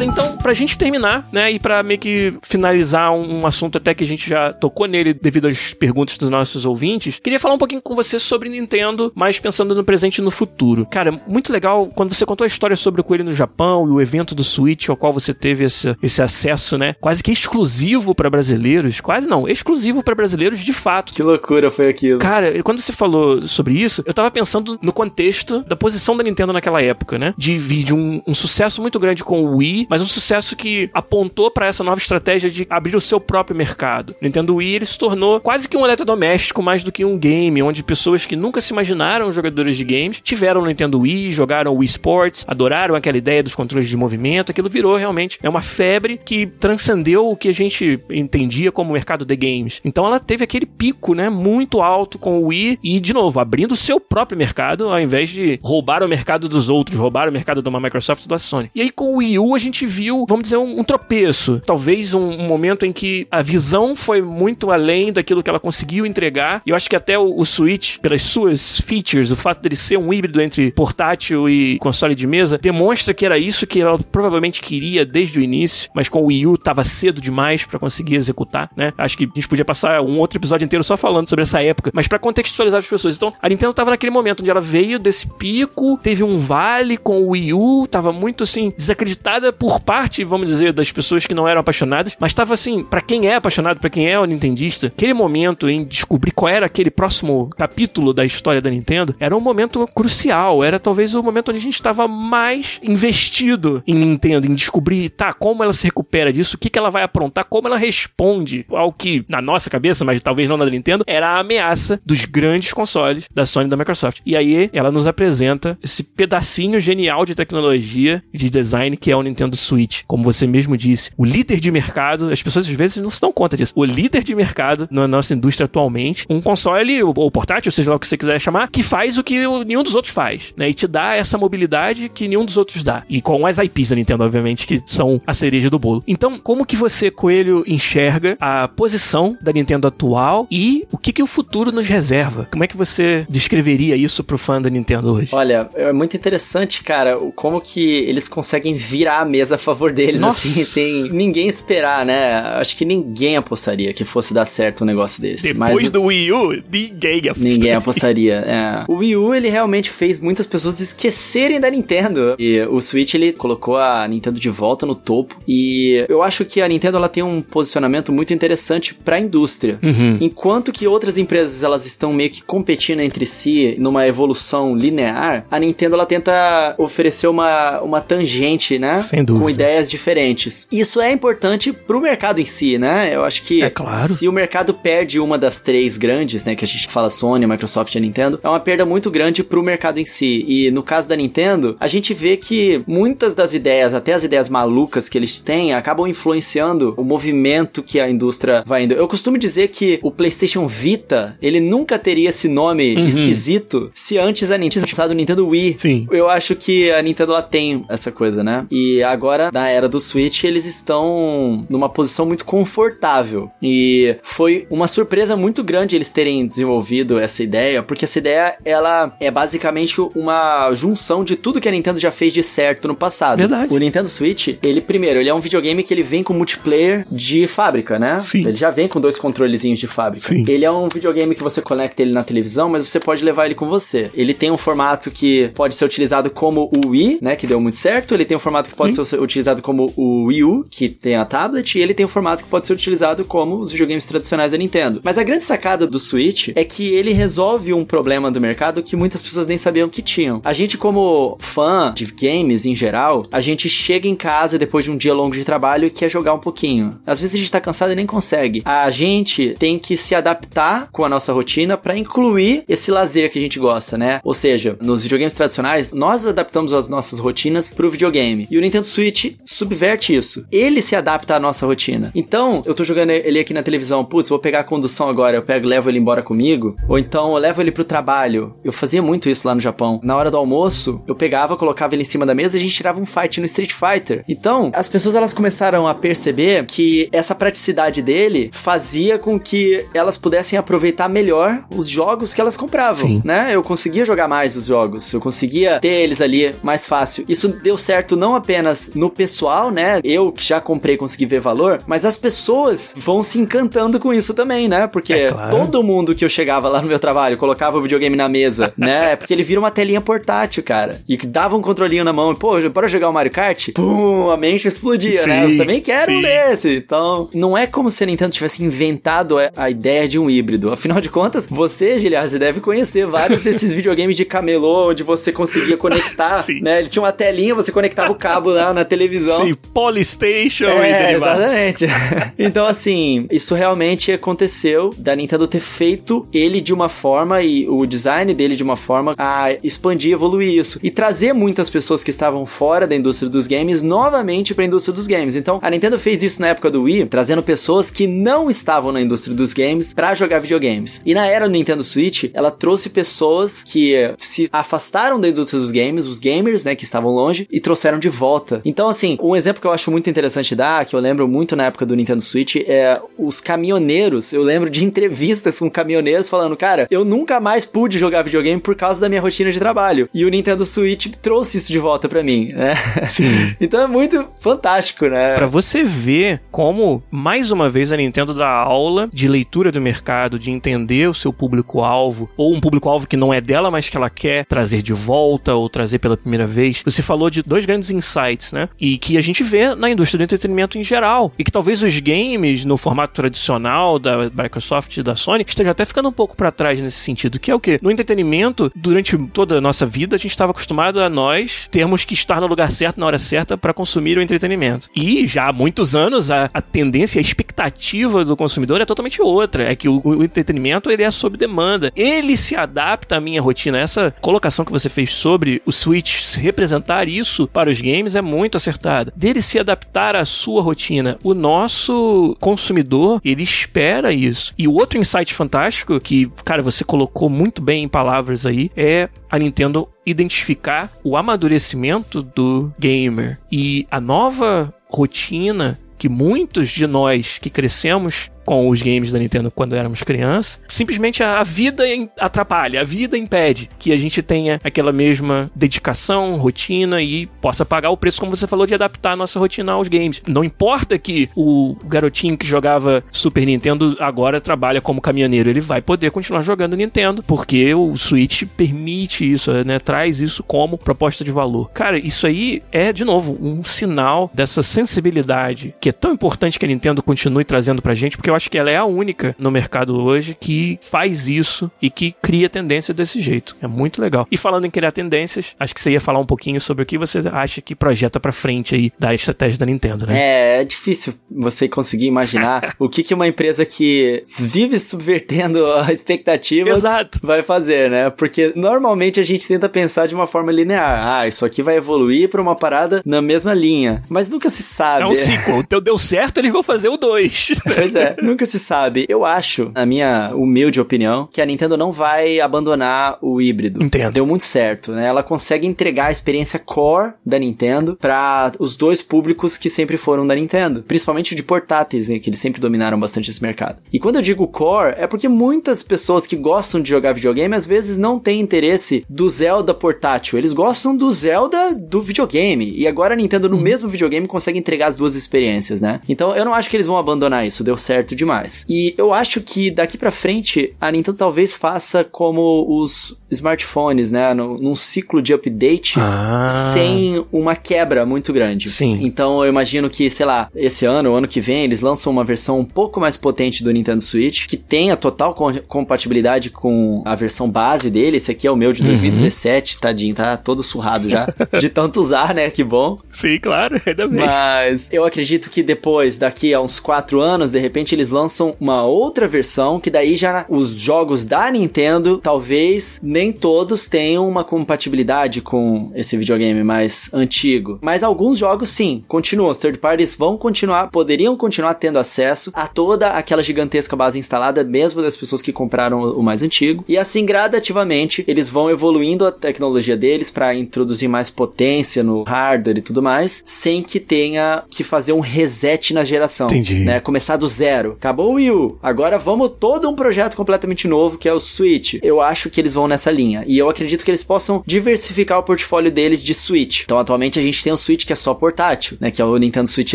Cara, então, pra gente terminar, né, e pra meio que finalizar um, um assunto até que a gente já tocou nele devido às perguntas dos nossos ouvintes, queria falar um pouquinho com você sobre Nintendo, mas pensando no presente e no futuro. Cara, muito legal quando você contou a história sobre o Coelho no Japão e o evento do Switch ao qual você teve esse, esse acesso, né, quase que exclusivo pra brasileiros, quase não, exclusivo pra brasileiros de fato. Que loucura foi aquilo. Cara, quando você falou sobre isso, eu tava pensando no contexto da posição da Nintendo naquela época, né? De um, um sucesso muito grande com o Wii, mas um sucesso que apontou para essa nova estratégia de abrir o seu próprio mercado. Nintendo Wii ele se tornou quase que um eletrodoméstico mais do que um game, onde pessoas que nunca se imaginaram jogadores de games tiveram o Nintendo Wii, jogaram o Wii Sports, adoraram aquela ideia dos controles de movimento, aquilo virou realmente é uma febre que transcendeu o que a gente entendia como mercado de games. Então ela teve aquele pico, né, muito alto com o Wii e de novo abrindo o seu próprio mercado ao invés de roubar o mercado dos outros, roubar o mercado de uma Microsoft ou da Sony. E aí com o Wii U a gente viu, vamos dizer, um, um tropeço. Talvez um, um, momento em que a visão foi muito além daquilo que ela conseguiu entregar. E eu acho que até o, o Switch, pelas suas features, o fato dele ser um híbrido entre portátil e console de mesa, demonstra que era isso que ela provavelmente queria desde o início, mas com o Wii U tava cedo demais para conseguir executar, né? Acho que a gente podia passar um outro episódio inteiro só falando sobre essa época, mas para contextualizar as pessoas. Então, a Nintendo tava naquele momento onde ela veio desse pico, teve um vale com o Wii U, tava muito assim desacreditada por parte, vamos dizer, das pessoas que não eram apaixonadas, mas tava assim, para quem é apaixonado, para quem é o nintendista, aquele momento em descobrir qual era aquele próximo capítulo da história da Nintendo, era um momento crucial, era talvez o momento onde a gente estava mais investido em Nintendo, em descobrir, tá, como ela se recupera disso, o que, que ela vai aprontar, como ela responde ao que, na nossa cabeça, mas talvez não na da Nintendo, era a ameaça dos grandes consoles da Sony e da Microsoft. E aí ela nos apresenta esse pedacinho genial de tecnologia de design que é o Nintendo Switch. Como você mesmo disse, o líder de mercado, as pessoas às vezes não se dão conta disso, o líder de mercado na nossa indústria atualmente, um console ou portátil, seja lá o que você quiser chamar, que faz o que nenhum dos outros faz, né? E te dá essa mobilidade que nenhum dos outros dá. E com as IPs da Nintendo, obviamente, que são a cereja do bolo. Então, como que você, Coelho, enxerga a posição da Nintendo atual e o que que o futuro nos reserva? Como é que você descreveria isso pro fã da Nintendo hoje? Olha, é muito interessante, cara, como que eles conseguem virar a mesa a favor deles, Nossa. assim, sem ninguém esperar, né? Acho que ninguém apostaria que fosse dar certo um negócio desse. Depois Mas do Wii U, ninguém apostaria. Ninguém apostaria. é. O Wii U, ele realmente fez muitas pessoas esquecerem da Nintendo. E o Switch, ele colocou a Nintendo de volta no topo. E eu acho que a Nintendo, ela tem um posicionamento muito interessante pra indústria. Uhum. Enquanto que outras empresas, elas estão meio que competindo entre si numa evolução linear, a Nintendo, ela tenta oferecer uma, uma tangente, né? Sem. Com ideias diferentes. Isso é importante pro mercado em si, né? Eu acho que É claro. se o mercado perde uma das três grandes, né, que a gente fala Sony, Microsoft e Nintendo, é uma perda muito grande pro mercado em si. E no caso da Nintendo, a gente vê que muitas das ideias, até as ideias malucas que eles têm, acabam influenciando o movimento que a indústria vai indo. Eu costumo dizer que o PlayStation Vita, ele nunca teria esse nome Uhum. esquisito se antes a Nintendo tivesse lançado o Nintendo Wii. Sim. Eu acho que a Nintendo ela tem essa coisa, né? E agora, na era do Switch, eles estão numa posição muito confortável. E foi uma surpresa muito grande eles terem desenvolvido essa ideia, porque essa ideia ela é basicamente uma junção de tudo que a Nintendo já fez de certo no passado. Verdade. O Nintendo Switch, ele primeiro, ele é um videogame que ele vem com multiplayer de fábrica, né? Sim. Ele já vem com dois controlezinhos de fábrica. Sim. Ele é um videogame que você conecta ele na televisão, mas você pode levar ele com você. Ele tem um formato que pode ser utilizado como o Wii, né, que deu muito certo. Ele tem um formato que pode Sim. ser utilizado como o Wii U, que tem a tablet, e ele tem um formato que pode ser utilizado como os videogames tradicionais da Nintendo. Mas a grande sacada do Switch é que ele resolve um problema do mercado que muitas pessoas nem sabiam que tinham. A gente como fã de games em geral, a gente chega em casa depois de um dia longo de trabalho e quer jogar um pouquinho. Às vezes a gente tá cansado e nem consegue. A gente tem que se adaptar com a nossa rotina para incluir esse lazer que a gente gosta, né? Ou seja, nos videogames tradicionais, nós adaptamos as nossas rotinas pro videogame. E o Nintendo Switch subverte isso. Ele se adapta à nossa rotina. Então, eu tô jogando ele aqui na televisão, putz, vou pegar a condução agora, eu pego, levo ele embora comigo, ou então eu levo ele pro trabalho. Eu fazia muito isso lá no Japão. Na hora do almoço, eu pegava, colocava ele em cima da mesa e a gente tirava um fight no Street Fighter. Então, as pessoas elas começaram a perceber que essa praticidade dele fazia com que elas pudessem aproveitar melhor os jogos que elas compravam, Sim. né? Eu conseguia jogar mais os jogos, eu conseguia ter eles ali mais fácil. Isso deu certo não apenas no pessoal, né? Eu que já comprei consegui ver valor, mas as pessoas vão se encantando com isso também, né? Porque É claro. todo mundo que eu chegava lá no meu trabalho colocava o videogame na mesa, né? Porque ele vira uma telinha portátil, cara. E que dava um controlinho na mão, pô, bora jogar o Mario Kart? Pum, a mente explodia, né? Sim, Eu também quero um sim. desse. Então, não é como se a Nintendo tivesse inventado a- ideia de um híbrido. Afinal de contas, você, Giliar, você deve conhecer vários desses videogames de camelô onde você conseguia conectar, Sim. né? Ele tinha uma telinha, você conectava o cabo lá na televisão. Sim, Polystation e É, derivados. exatamente. então, assim, isso realmente aconteceu da Nintendo ter feito ele de uma forma e o design dele de uma forma a expandir, evoluir isso e trazer muitas pessoas que estavam fora da indústria dos games novamente para a indústria dos games. Então, a Nintendo fez isso na época do Wii, trazendo pessoas que não estavam na indústria dos games para jogar videogames. E na era do Nintendo Switch, ela trouxe pessoas que se afastaram da indústria dos games, os gamers, né, que estavam longe, e trouxeram de volta. Então, assim, um exemplo que eu acho muito interessante dar, que eu lembro muito na época do Nintendo Switch, é os caminhoneiros. Eu lembro de entrevistas com caminhoneiros falando, cara, eu nunca mais pude jogar videogame por causa da minha rotina de trabalho. E o Nintendo Switch trouxe isso de volta pra mim, né? Sim. então é muito fantástico, né? Pra você ver como, mais uma vez, a Nintendo dá aula de leitura do mercado, de entender o seu público-alvo, ou um público-alvo que não é dela, mas que ela quer trazer de volta ou trazer pela primeira vez. Você falou de dois grandes insights, né? E que a gente vê na indústria do entretenimento em geral. E que talvez os games, no formato tradicional da Microsoft e da Sony, estejam até ficando um pouco pra trás nesse sentido. Que é o quê? No entretenimento, durante toda a nossa vida, a gente estava acostumado a nós termos que estar no lugar certo, na hora certa, para consumir o entretenimento. E já há muitos anos, a, a tendência, a expectativa do consumidor é totalmente outra. É que o, o entretenimento, ele é sob demanda. Ele se adapta à minha rotina. Essa colocação que você fez sobre o Switch representar isso para os games é muito acertada. Dele se adaptar à sua rotina. O nosso consumidor, ele espera isso. E o outro insight fantástico, que, cara, você colocou muito bem em palavras aí, é a Nintendo identificar o amadurecimento do gamer e a nova rotina que muitos de nós que crescemos com os games da Nintendo quando éramos crianças. Simplesmente a, a vida atrapalha, a vida impede que a gente tenha aquela mesma dedicação, rotina e possa pagar o preço, como você falou, de adaptar a nossa rotina aos games. Não importa que o garotinho que jogava Super Nintendo agora trabalha como caminhoneiro, ele vai poder continuar jogando Nintendo, porque o Switch permite isso, né? Traz isso como proposta de valor. Cara, isso aí é, de novo, um sinal dessa sensibilidade que é tão importante que a Nintendo continue trazendo pra gente, porque eu acho que ela é a única no mercado hoje que faz isso e que cria tendência desse jeito. É muito legal. E falando em criar tendências, acho que você ia falar um pouquinho sobre o que você acha que projeta pra frente aí da estratégia da Nintendo, né? É, é difícil você conseguir imaginar o que, que uma empresa que vive subvertendo as expectativas Exato. vai fazer, né? Porque normalmente a gente tenta pensar de uma forma linear. Ah, isso aqui vai evoluir pra uma parada na mesma linha. Mas nunca se sabe. É um ciclo. O teu deu certo, eles vão fazer o 2. Pois é, nunca se sabe. Eu acho, na minha humilde opinião, que a Nintendo não vai abandonar o híbrido. Entendo. Deu muito certo, né? Ela consegue entregar a experiência core da Nintendo para os dois públicos que sempre foram da Nintendo, principalmente de portáteis, né? Que eles sempre dominaram bastante esse mercado. E quando eu digo core, é porque muitas pessoas que gostam de jogar videogame às vezes não têm interesse do Zelda portátil. Eles gostam do Zelda do videogame. E agora a Nintendo no uhum. mesmo videogame consegue entregar as duas experiências, né? Então eu não acho que eles vão abandonar isso, deu certo demais. E eu acho que daqui para frente a Nintendo talvez faça como os smartphones, né? No, num ciclo de update ah. sem uma quebra muito grande. Sim. Então eu imagino que, sei lá, esse ano, o ano que vem, eles lançam uma versão um pouco mais potente do Nintendo Switch, que tenha total com compatibilidade com a versão base dele. Esse aqui é o meu de 2017, uhum. tadinho, tá todo surrado já. de tanto usar, né? Que bom. Sim, claro, ainda bem. Mas eu acredito que depois, daqui a uns 4 anos, de repente eles lançam uma outra versão, que daí já os jogos da Nintendo, talvez nem todos tenham uma compatibilidade com esse videogame mais antigo. Mas alguns jogos sim, continuam. Os third parties vão continuar, poderiam continuar tendo acesso a toda aquela gigantesca base instalada, mesmo das pessoas que compraram o mais antigo. E assim, gradativamente, eles vão evoluindo a tecnologia deles para introduzir mais potência no hardware e tudo mais, sem que tenha que fazer um reset na geração. Entendi. Né? Começar do zero. Acabou o Wii U. Agora vamos todo um projeto completamente novo que é o Switch. Eu acho que eles vão nessa linha. E eu acredito que eles possam diversificar o portfólio deles de Switch. Então, atualmente a gente tem um Switch que é só portátil, né? Que é o Nintendo Switch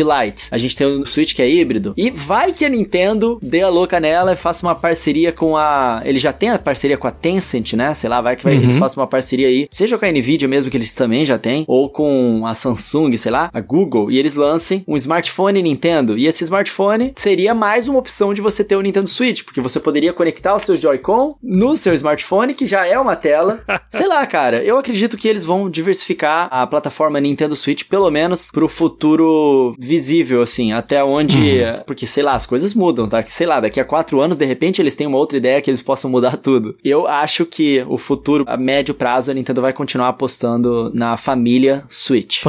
Lite. A gente tem o Switch que é híbrido. E vai que a Nintendo dê a louca nela e faça uma parceria com a. Ele já tem a parceria com a Tencent, né? Sei lá, vai que vai, uhum. eles façam uma parceria aí. Seja com a Nvidia mesmo, que eles também já têm. Ou com a Samsung, sei lá, a Google. E eles lancem um smartphone Nintendo. E esse smartphone seria mais uma opção de você ter o Nintendo Switch. Porque você poderia conectar o seu Joy-Con no seu smartphone, que já é uma tela. sei lá, cara. Eu acredito que eles vão diversificar a plataforma Nintendo Switch, pelo menos pro futuro visível, assim. Até onde. Uhum. Porque, sei lá, as coisas mudam, tá? Sei lá, daqui a quatro anos, de repente, eles têm uma outra ideia que eles possam mudar tudo. Eu acho que o futuro, a médio prazo, a Nintendo vai continuar apostando na família Switch.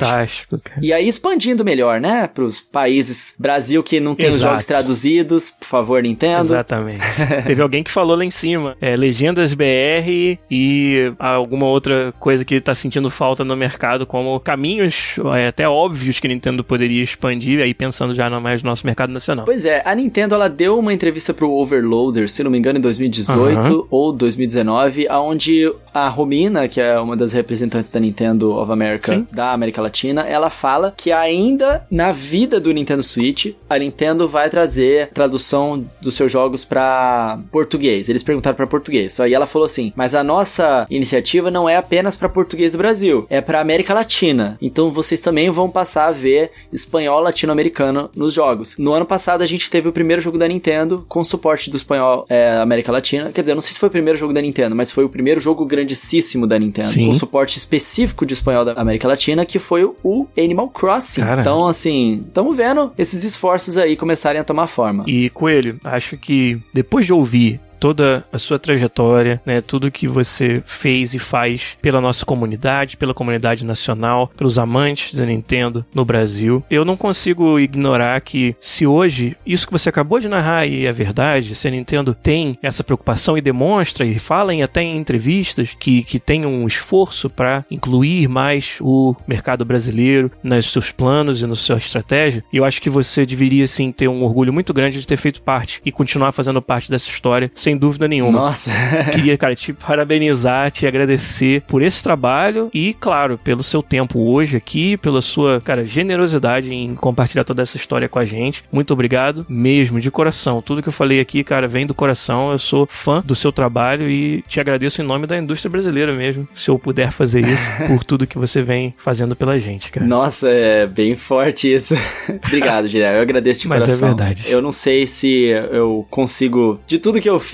Fantástico, cara. E aí expandindo melhor, né? Pros países Brasil que não tem Exato. os jogos traduzidos, por favor, Nintendo. Exatamente. Teve alguém que falou lá em cima, é, Legendas BR e alguma outra coisa que tá sentindo falta no mercado, como caminhos é, até óbvios que a Nintendo poderia expandir, aí pensando já no mais no nosso mercado nacional. Pois é, a Nintendo ela deu uma entrevista pro Overloader, se não me engano, em 2018 uhum. ou 2019, onde a Romina, que é uma das representantes da Nintendo of America, Sim. da América Latina, ela fala que ainda na vida do Nintendo Switch, a Nintendo vai trazer tradução dos seus jogos para português. Eles perguntaram para português. Aí ela falou assim: "Mas a nossa iniciativa não é apenas para português do Brasil, é para América Latina. Então vocês também vão passar a ver espanhol latino-americano nos jogos. No ano passado a gente teve o primeiro jogo da Nintendo com suporte do espanhol é, América Latina. Quer dizer, não sei se foi o primeiro jogo da Nintendo, mas foi o primeiro jogo grandíssimo da Nintendo. Sim. Com suporte específico de espanhol da América Latina, que foi o Animal Crossing. Cara. Então, assim, estamos vendo esses esforços aí começarem a tomar forma. E, Coelho, acho que depois de ouvir toda a sua trajetória, né, tudo que você fez e faz pela nossa comunidade, pela comunidade nacional, pelos amantes da Nintendo no Brasil. Eu não consigo ignorar que se hoje isso que você acabou de narrar e é verdade, se a Nintendo tem essa preocupação e demonstra e fala em, até em entrevistas que, que tem um esforço para incluir mais o mercado brasileiro nos seus planos e na sua estratégia, eu acho que você deveria sim ter um orgulho muito grande de ter feito parte e continuar fazendo parte dessa história, sem dúvida nenhuma. Nossa. Queria, cara, te parabenizar, te agradecer por esse trabalho e, claro, pelo seu tempo hoje aqui, pela sua, cara, generosidade em compartilhar toda essa história com a gente. Muito obrigado mesmo, de coração. Tudo que eu falei aqui, cara, vem do coração. Eu sou fã do seu trabalho e te agradeço em nome da indústria brasileira mesmo, se eu puder fazer isso, por tudo que você vem fazendo pela gente, cara. Nossa, é bem forte isso. obrigado, Guilherme. Eu agradeço de Mas coração. é verdade. Eu não sei se eu consigo, de tudo que eu fiz,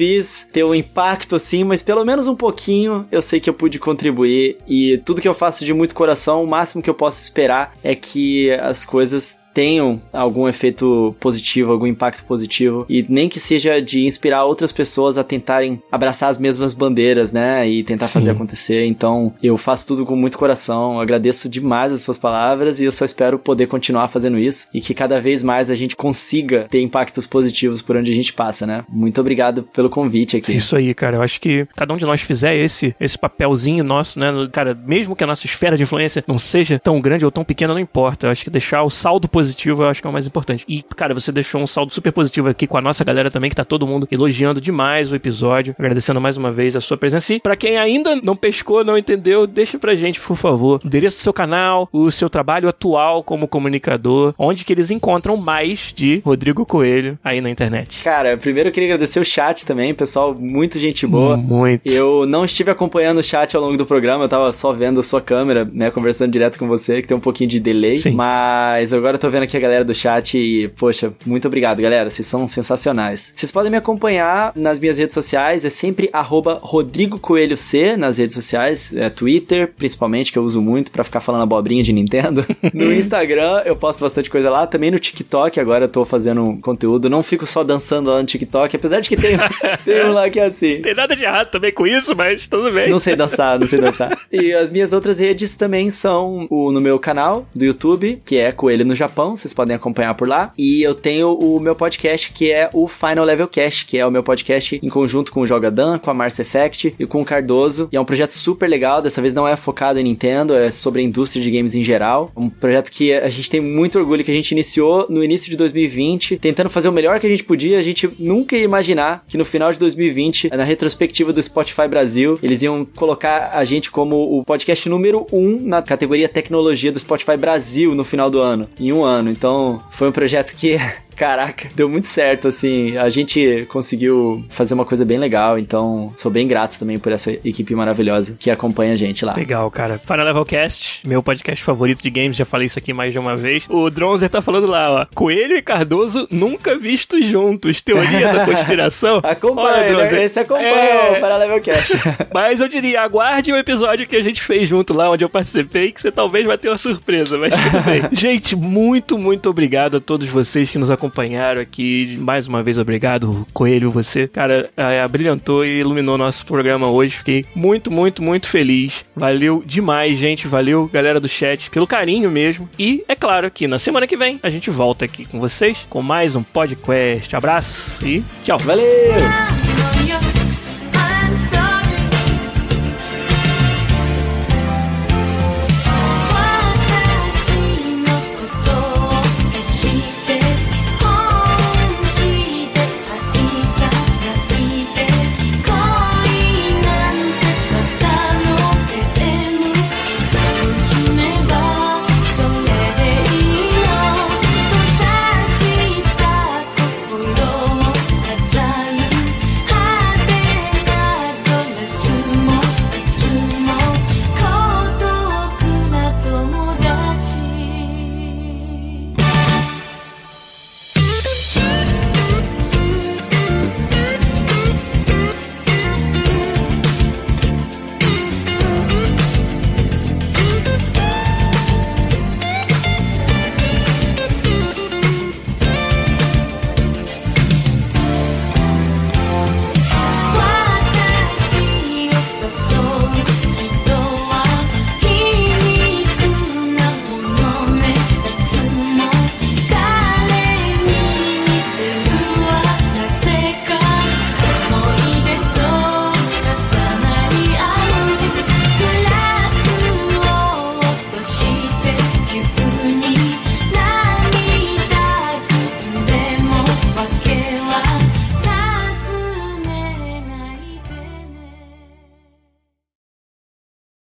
ter um impacto assim, mas pelo menos um pouquinho eu sei que eu pude contribuir. E tudo que eu faço de muito coração, o máximo que eu posso esperar é que as coisas tenham algum efeito positivo, algum impacto positivo e nem que seja de inspirar outras pessoas a tentarem abraçar as mesmas bandeiras, né, e tentar Sim. fazer acontecer. Então, eu faço tudo com muito coração, agradeço demais as suas palavras e eu só espero poder continuar fazendo isso e que cada vez mais a gente consiga ter impactos positivos por onde a gente passa, né? Muito obrigado pelo convite aqui. É isso aí, cara. Eu acho que cada um de nós fizer esse, esse papelzinho nosso, né? Cara, mesmo que a nossa esfera de influência não seja tão grande ou tão pequena, não importa. Eu acho que deixar o saldo positivo eu acho que é o mais importante. E, cara, você deixou um saldo super positivo aqui com a nossa galera também, que tá todo mundo elogiando demais o episódio. Agradecendo mais uma vez a sua presença. E pra quem ainda não pescou, não entendeu, deixa pra gente, por favor, o endereço do seu canal, o seu trabalho atual como comunicador, onde que eles encontram mais de Rodrigo Coelho aí na internet. Cara, primeiro eu queria agradecer o chat também, pessoal, muito gente boa. Muito. Eu não estive acompanhando o chat ao longo do programa, eu tava só vendo a sua câmera, né, conversando direto com você, que tem um pouquinho de delay. Sim. Mas agora eu tô vendo aqui a galera do chat e, poxa, muito obrigado, galera. Vocês são sensacionais. Vocês podem me acompanhar nas minhas redes sociais, é sempre arroba Rodrigo Coelho C nas redes sociais, é Twitter, principalmente, que eu uso muito pra ficar falando abobrinha de Nintendo. No Instagram, eu posto bastante coisa lá. Também no TikTok, agora eu tô fazendo um conteúdo. Não fico só dançando lá no TikTok, apesar de que tem, tem um lá que é assim. Tem nada de errado também com isso, mas tudo bem. Não sei dançar, não sei dançar. E as minhas outras redes também são o, no meu canal do YouTube, que é Coelho no Japão, vocês podem acompanhar por lá. E eu tenho o meu podcast, que é o Final Level Cast, que é o meu podcast em conjunto com o Jogadan, com a Mars Effect e com o Cardoso. E é um projeto super legal, dessa vez não é focado em Nintendo, é sobre a indústria de games em geral. Um projeto que a gente tem muito orgulho, que a gente iniciou no início de 2020, tentando fazer o melhor que a gente podia. A gente nunca ia imaginar que no final de 2020, na retrospectiva do Spotify Brasil, eles iam colocar a gente como o podcast número 1 um na categoria tecnologia do Spotify Brasil no final do ano, em um ano. Então, foi um projeto que Caraca, deu muito certo, assim. A gente conseguiu fazer uma coisa bem legal, então sou bem grato também por essa equipe maravilhosa que acompanha a gente lá. Legal, cara. Final Level Cast, meu podcast favorito de games, já falei isso aqui mais de uma vez. O Dronzer tá falando lá, ó. Coelho e Cardoso nunca vistos juntos. Teoria da conspiração. Acompanha, Olha, né? Dronzer, Esse acompanha é- o Final Level Cast. Mas eu diria, aguarde o episódio que a gente fez junto lá, onde eu participei, que você talvez vai ter uma surpresa, mas tudo bem. gente, muito, muito obrigado a todos vocês que nos acompanharam aqui. Mais uma vez, obrigado, Coelho, você. Cara, é, brilhantou e iluminou nosso programa hoje. Fiquei muito, muito, muito feliz. Valeu demais, gente. Valeu, galera do chat, pelo carinho mesmo. E, é claro, que na semana que vem a gente volta aqui com vocês com mais um podcast. Abraço e tchau. Valeu!